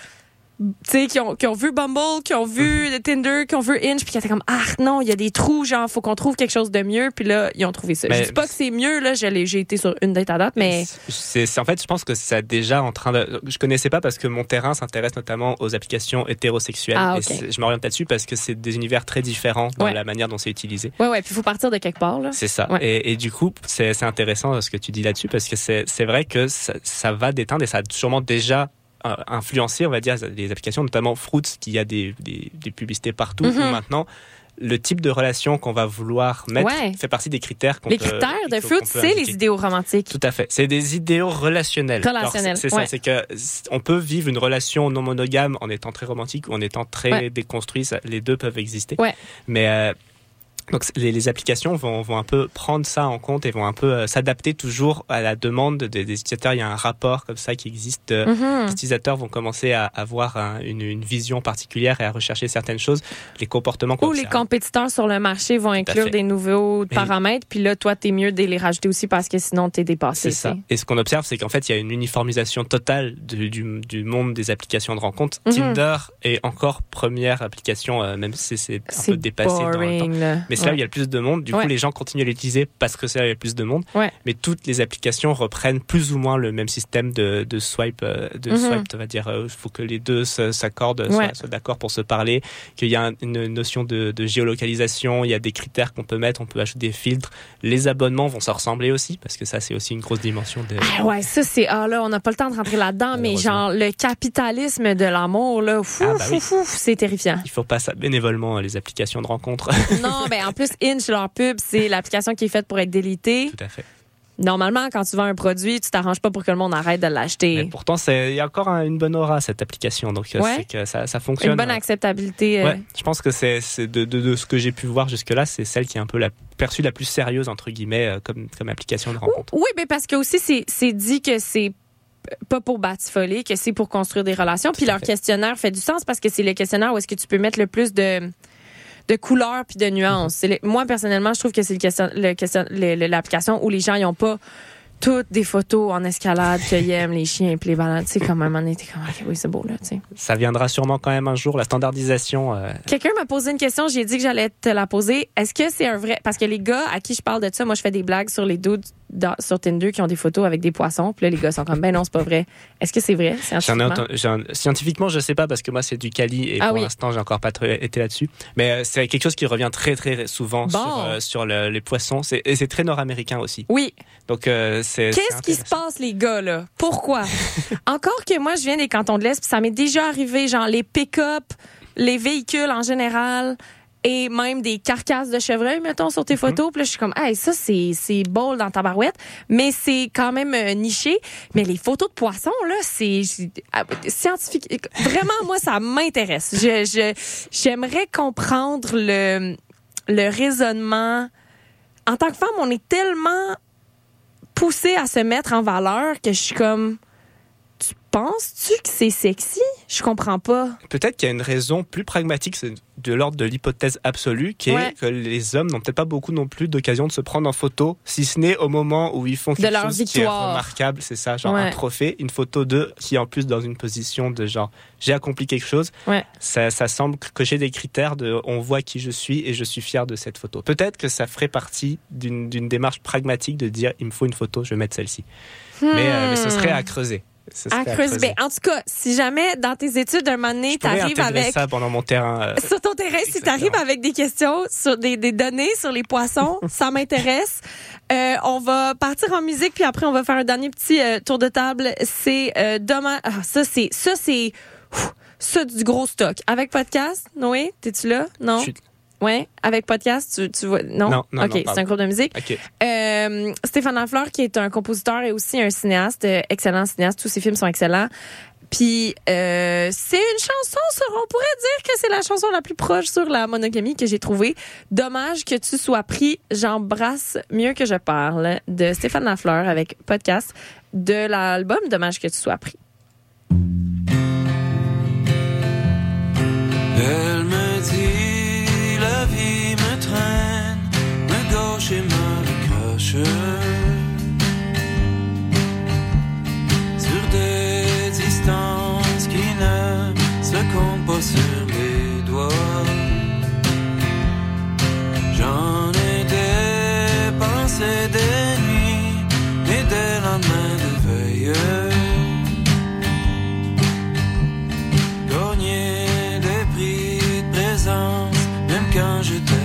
sais, qui ont, qui ont vu Bumble, qui ont vu Mhm. Tinder, qui ont vu Inch, puis qui étaient comme ah non, il y a des trous, genre faut qu'on trouve quelque chose de mieux, puis là ils ont trouvé ça. Mais- je dis pas que c'est mieux là, j'ai été sur une date à date, mais C'est, en fait, je pense que c'est déjà en train de. Je connaissais pas parce que mon terrain s'intéresse notamment aux applications hétérosexuelles. Ah, Et ok. c'est- je m'oriente là-dessus parce que c'est des univers très différents dans Ouais. la manière dont c'est utilisé. ouais ouais, puis faut partir de quelque part là. C'est ça. Ouais. Et, et du coup, c'est, intéressant ce que tu dis là-dessus parce que c'est, c'est vrai que ça, ça va déteindre et ça a sûrement déjà euh, influencé, on va dire, les applications, notamment Fruits, qui a des, des, des publicités partout. Mhm. maintenant, le type de relation qu'on va vouloir mettre Ouais. fait partie des critères qu'on Les peut- critères de qu'on fruit, peut c'est les idéaux romantiques. Tout à fait. C'est des idéaux relationnels. Relationnels, C'est ouais. ça. C'est que on peut vivre une relation non monogame en étant très romantique ou en étant très Ouais. déconstruit. Ça- les deux peuvent exister. Ouais. Mais euh, donc les, les applications vont, vont un peu prendre ça en compte et vont un peu euh, s'adapter toujours à la demande des, des utilisateurs. Il y a un rapport comme ça qui existe. euh, Mhm. Les utilisateurs vont commencer à avoir un- une, une vision particulière et à rechercher certaines choses. Les comportements Ou les compétiteurs sur le marché vont inclure des nouveaux paramètres, puis là, toi, t'es mieux de les rajouter aussi parce que sinon, t'es dépassé. C'est ça. Et ce qu'on observe, c'est qu'en fait, il y a une uniformisation totale du, du, du monde des applications de rencontres. Mhm. Tinder est encore première application, euh, même si c'est un peu dépassé dans le temps. Mais c'est là où il y a le plus de monde. Du Ouais. coup, les gens continuent à l'utiliser parce que c'est là où il y a le plus de monde. Ouais. Mais toutes les applications reprennent plus ou moins le même système de, de swipe. euh, De Mhm. swipe, on va dire, il faut que les deux s'accordent, soient, soient d'accord pour se parler. Qu'il y a un- une notion de, de géolocalisation. Il y a des critères qu'on peut mettre. On peut ajouter des filtres. Les abonnements vont se ressembler aussi parce que ça, c'est aussi une grosse dimension de. Ah ouais, ça c'est ah là, on n'a pas le temps de rentrer là-dedans, mais genre le capitalisme de l'amour là, fou, Ah, bah fou, oui. fou, c'est terrifiant. Il faut pas ça bénévolement les applications de rencontres. non, ben en plus Inch leur pub, c'est l'application qui est faite pour être délitée. Tout à fait. Normalement, quand tu vends un produit, tu t'arranges pas pour que le monde arrête de Mais l'acheter. pourtant, c'est- il y a encore un- une bonne aura cette application, donc euh, Ouais. c'est que ça, ça fonctionne. Une bonne acceptabilité. euh, Ouais, je pense que c'est de, de, de ce que j'ai pu voir jusque-là, c'est celle qui est un peu la perçue la plus sérieuse entre guillemets euh, comme comme application de rencontre. Oui, mais parce que aussi c'est dit que c'est pas pour batifoler, que c'est pour construire des relations. Puis leur fait. questionnaire fait du sens parce que c'est le questionnaire où est-ce que tu peux mettre le plus de de couleurs puis de nuances. Le- moi personnellement, je trouve que c'est le question, le question, le- l'application où les gens ils ont pas toutes des photos en escalade qu'ils aiment les chiens puis les balades. Tu sais, comme un moment donné, t'es comme ok, oui c'est beau là. Tu sais. Ça viendra sûrement quand même un jour la standardisation. euh, Quelqu'un m'a posé une question, j'ai dit que j'allais te la poser. Est-ce que c'est un vrai parce que les gars à qui je parle de ça, moi je fais des blagues sur les dudes dans- sur Tinder qui ont des photos avec des poissons, puis là les gars sont comme ben non, c'est pas vrai. Est-ce que c'est vrai? J'en ai scientifiquement? j'en- scientifiquement, je sais pas parce que moi c'est du Cali et Ah pour oui. l'instant j'ai encore pas été là-dessus. Mais euh, c'est quelque chose qui revient très très souvent Bon. sur, euh, sur le- les poissons. C'est- Et c'est très nord-américain aussi. Oui. Donc euh, c'est. Qu'est-ce qui se passe les gars là? Pourquoi? Encore que moi je viens des cantons de l'Est, puis ça m'est déjà arrivé genre les pick-up, les véhicules en général et même des carcasses de chevreuil mettons sur Mhm. tes photos, puis là je suis comme hey, ça c'est c'est bold dans ta barouette, mais c'est quand même euh, niché, mais les photos de poissons là, c'est ah, scientifique vraiment moi ça m'intéresse. Je je j'aimerais comprendre le le raisonnement en tant que femme, on est tellement poussé à se mettre en valeur que je suis comme penses-tu que c'est sexy? Je comprends pas. Peut-être qu'il y a une raison plus pragmatique, c'est de l'ordre de l'hypothèse absolue, qui Ouais. est que les hommes n'ont peut-être pas beaucoup non plus d'occasion de se prendre en photo, si ce n'est au moment où ils font quelque leur chose qui est victoire. remarquable, c'est ça, genre Ouais. un trophée, une photo d'eux qui est en plus dans une position de genre j'ai accompli quelque chose. Ouais. Ça, ça semble cocher des critères de on voit qui je suis et je suis fier de cette photo. Peut-être que ça ferait partie d'une démarche pragmatique de dire il me faut une photo, je vais mettre celle-ci. Mais, euh, mais ce serait à creuser. À creuser. Ben, en tout cas, si jamais dans tes études un moment donné, t'arrives intégrer avec ça pendant mon terrain. euh, sur ton terrain, si Exactement. t'arrives avec des questions sur des, des données sur les poissons, ça m'intéresse. Euh, on va partir en musique puis après on va faire un dernier petit euh, tour de table. C'est dommage. Ah, ça c'est ça c'est Ça, du gros stock. Avec podcast, Noé, t'es-tu là? Non? Je suis- Ouais, avec podcast, tu, tu vois. Non? Non, non, OK, c'est un groupe de musique. Ok. Euh, Stéphane Lafleur, qui est un compositeur et aussi un cinéaste, euh, excellent cinéaste. Tous ses films sont excellents. Puis euh, c'est une chanson, sur, on pourrait dire que c'est la chanson la plus proche sur la monogamie que j'ai trouvée. Dommage que tu sois pris. J'embrasse mieux que je parle de Stéphane Lafleur avec podcast de l'album Dommage que tu sois pris. Elle me et me cache. Sur des distances qui ne se comptent pas sur les doigts. J'en ai dépensé des nuits et des lendemains de veille. Gagner des prix de présence, même quand j'étais pas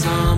goes on.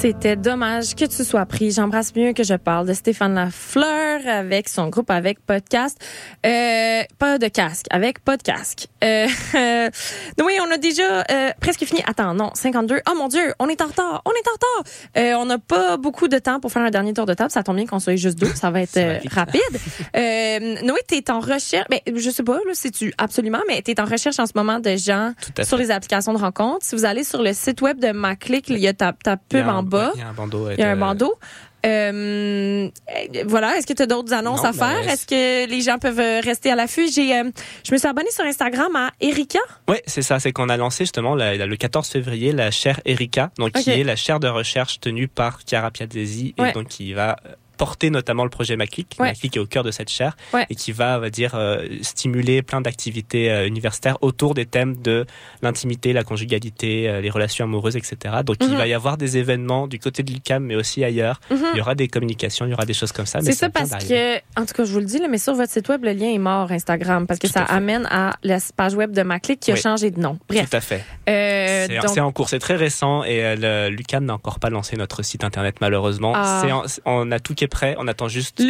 C'était dommage que tu sois pris. J'embrasse mieux que je parle de Stéphane Lafleur avec son groupe avec podcast. Euh, pas de casque, avec pas de casque. Euh, oui, on a déjà euh, presque fini. Attends, non, 52. Oh mon Dieu, on est en retard. On est en retard. Euh, on n'a pas beaucoup de temps pour faire un dernier tour de table. Ça tombe bien qu'on soit juste deux. Ça va être euh, rapide. Euh, Noé, t'es en recherche. Ben, je sais pas, là, si tu absolument, mais t'es en recherche en ce moment de gens sur les applications de rencontres. Si vous allez sur le site web de Maclick, il y a ta, ta pub en bas. Il y a un bandeau. Il y a un de- bandeau. Euh, euh, voilà. Est-ce que tu as d'autres annonces Non, à faire? Est-ce que les gens peuvent euh, rester à l'affût? J'ai, euh, je me suis abonnée sur Instagram à Erika. Ouais, c'est ça. C'est qu'on a lancé justement la- le 14 février la chaire Erika, donc qui est la chaire de recherche tenue par Chiara Piazzesi Ouais. et donc qui va euh, porter notamment le projet Maclick. Ouais. Est au cœur de cette chaire Ouais. et qui va, on va dire, euh, stimuler plein d'activités euh, universitaires autour des thèmes de l'intimité, la conjugalité, euh, les relations amoureuses, etc. Donc Mhm. il va y avoir des événements du côté de l'UQAM, mais aussi ailleurs. Il y aura des communications, il y aura des choses comme ça. C'est ça parce que, en tout cas, je vous le dis, là, mais sur votre site web, le lien est mort Instagram parce que Tout ça à amène à la page web de Maclick qui a changé de nom. Bref. Tout à fait. C'est donc, en cours, c'est très récent et l'UQAM n'a encore pas lancé notre site internet malheureusement. Ah. En- on a tout qui est prêt, on attend juste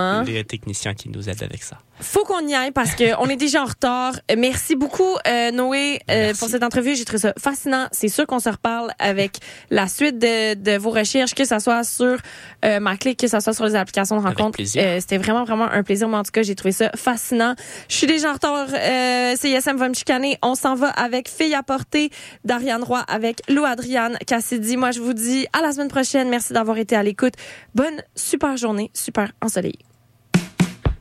hein? les techniciens qui nous aident avec ça. Faut qu'on y aille parce qu'on est déjà en retard. Merci beaucoup, euh, Noé, euh, pour cette entrevue. J'ai trouvé ça fascinant. C'est sûr qu'on se reparle avec la suite de, de vos recherches, que ça soit sur euh, ma clique, que ça soit sur les applications de rencontre. Euh, C'était vraiment, vraiment un plaisir. Mais en tout cas, j'ai trouvé ça fascinant. Je suis déjà en retard. Euh, CISM va me chicaner. On s'en va avec Fille à porter d'Ariane Roy avec Lou Adriane Cassidy. Moi, je vous dis à la semaine prochaine. Merci d'avoir été à l'écoute. Bonne, super journée, super ensoleillée.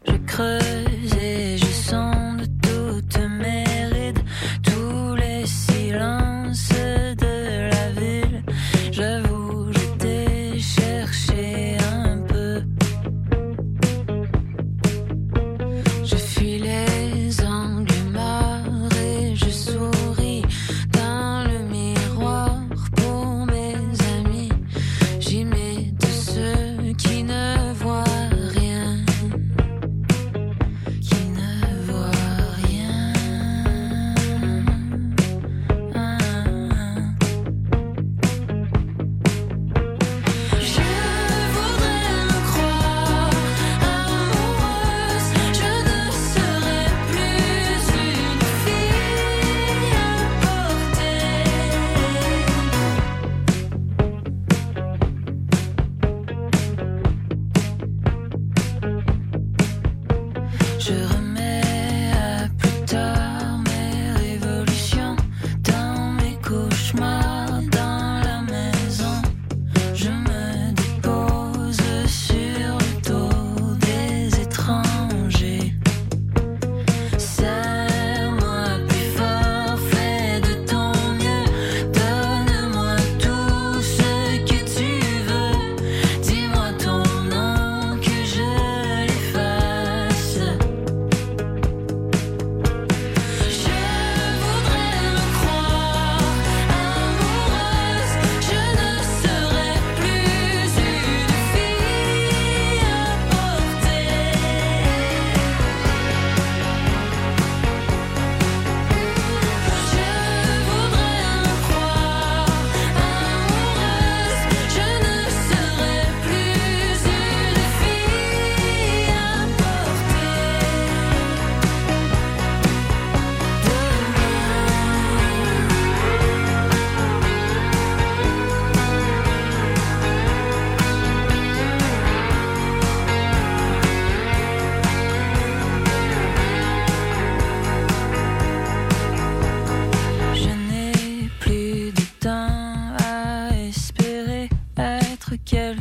Je creuse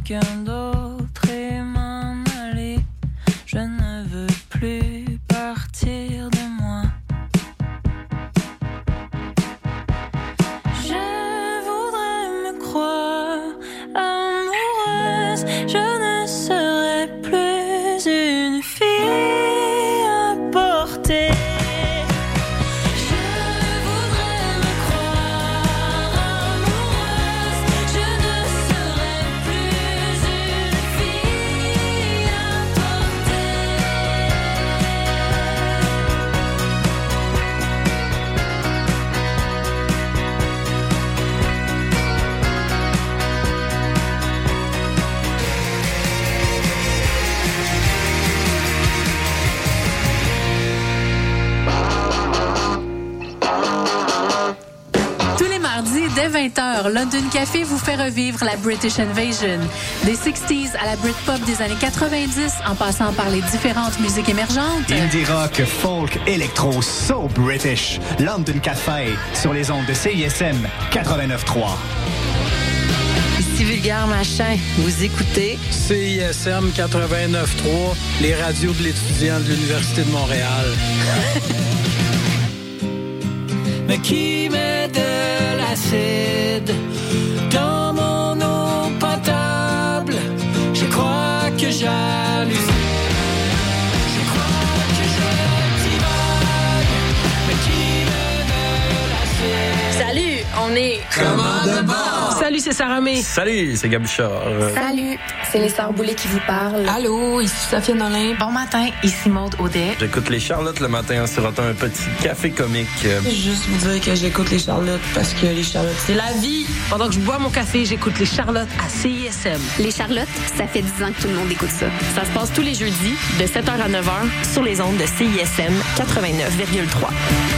quelqu'un 20h, London Café vous fait revivre la British Invasion. Des 60s à la Britpop des années 90, en passant par les différentes musiques émergentes. Indie rock, folk, électro, so British. London Café sur les ondes de CISM 89.3. Ici Vulgaire Machin, vous écoutez CISM 89.3, les radios de l'étudiant de l'Université de Montréal. Mais qui crois on est Comment de bord? Salut, c'est Sarah May. Salut, c'est Gabuchard. Salut, c'est les Sœurs Boulay qui vous parlent. Allô, ici Sophie Nolin. Bon matin, ici Maude Audet. J'écoute les Charlottes le matin en sirotant un petit café comique. Juste vous dire que j'écoute les Charlottes parce que les Charlottes, c'est la vie. Pendant que je bois mon café, j'écoute les Charlottes à CISM. Les Charlottes, ça fait 10 ans que tout le monde écoute ça. Ça se passe tous les jeudis de 7h à 9h sur les ondes de CISM 89,3.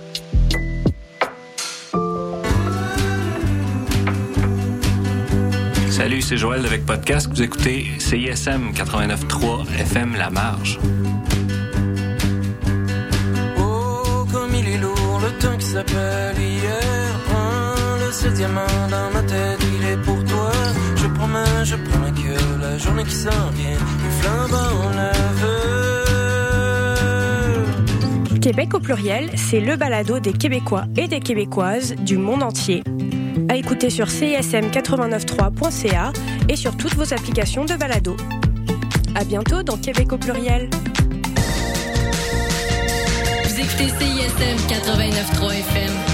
Salut, c'est Joël avec Podcast. Vous écoutez CISM 89.3 FM La Marge. Oh, comme il est lourd, le temps qui s'appelle hier. Prends le seul diamant dans ma tête, il est pour toi. Je promets, je promets que la journée qui s'en vient, une flambe enlève. Québec au pluriel, c'est le balado des Québécois et des Québécoises du monde entier. À écouter sur cism893.ca et sur toutes vos applications de balado. À bientôt dans Québec au pluriel. Vous écoutez CISM 89.3 FM.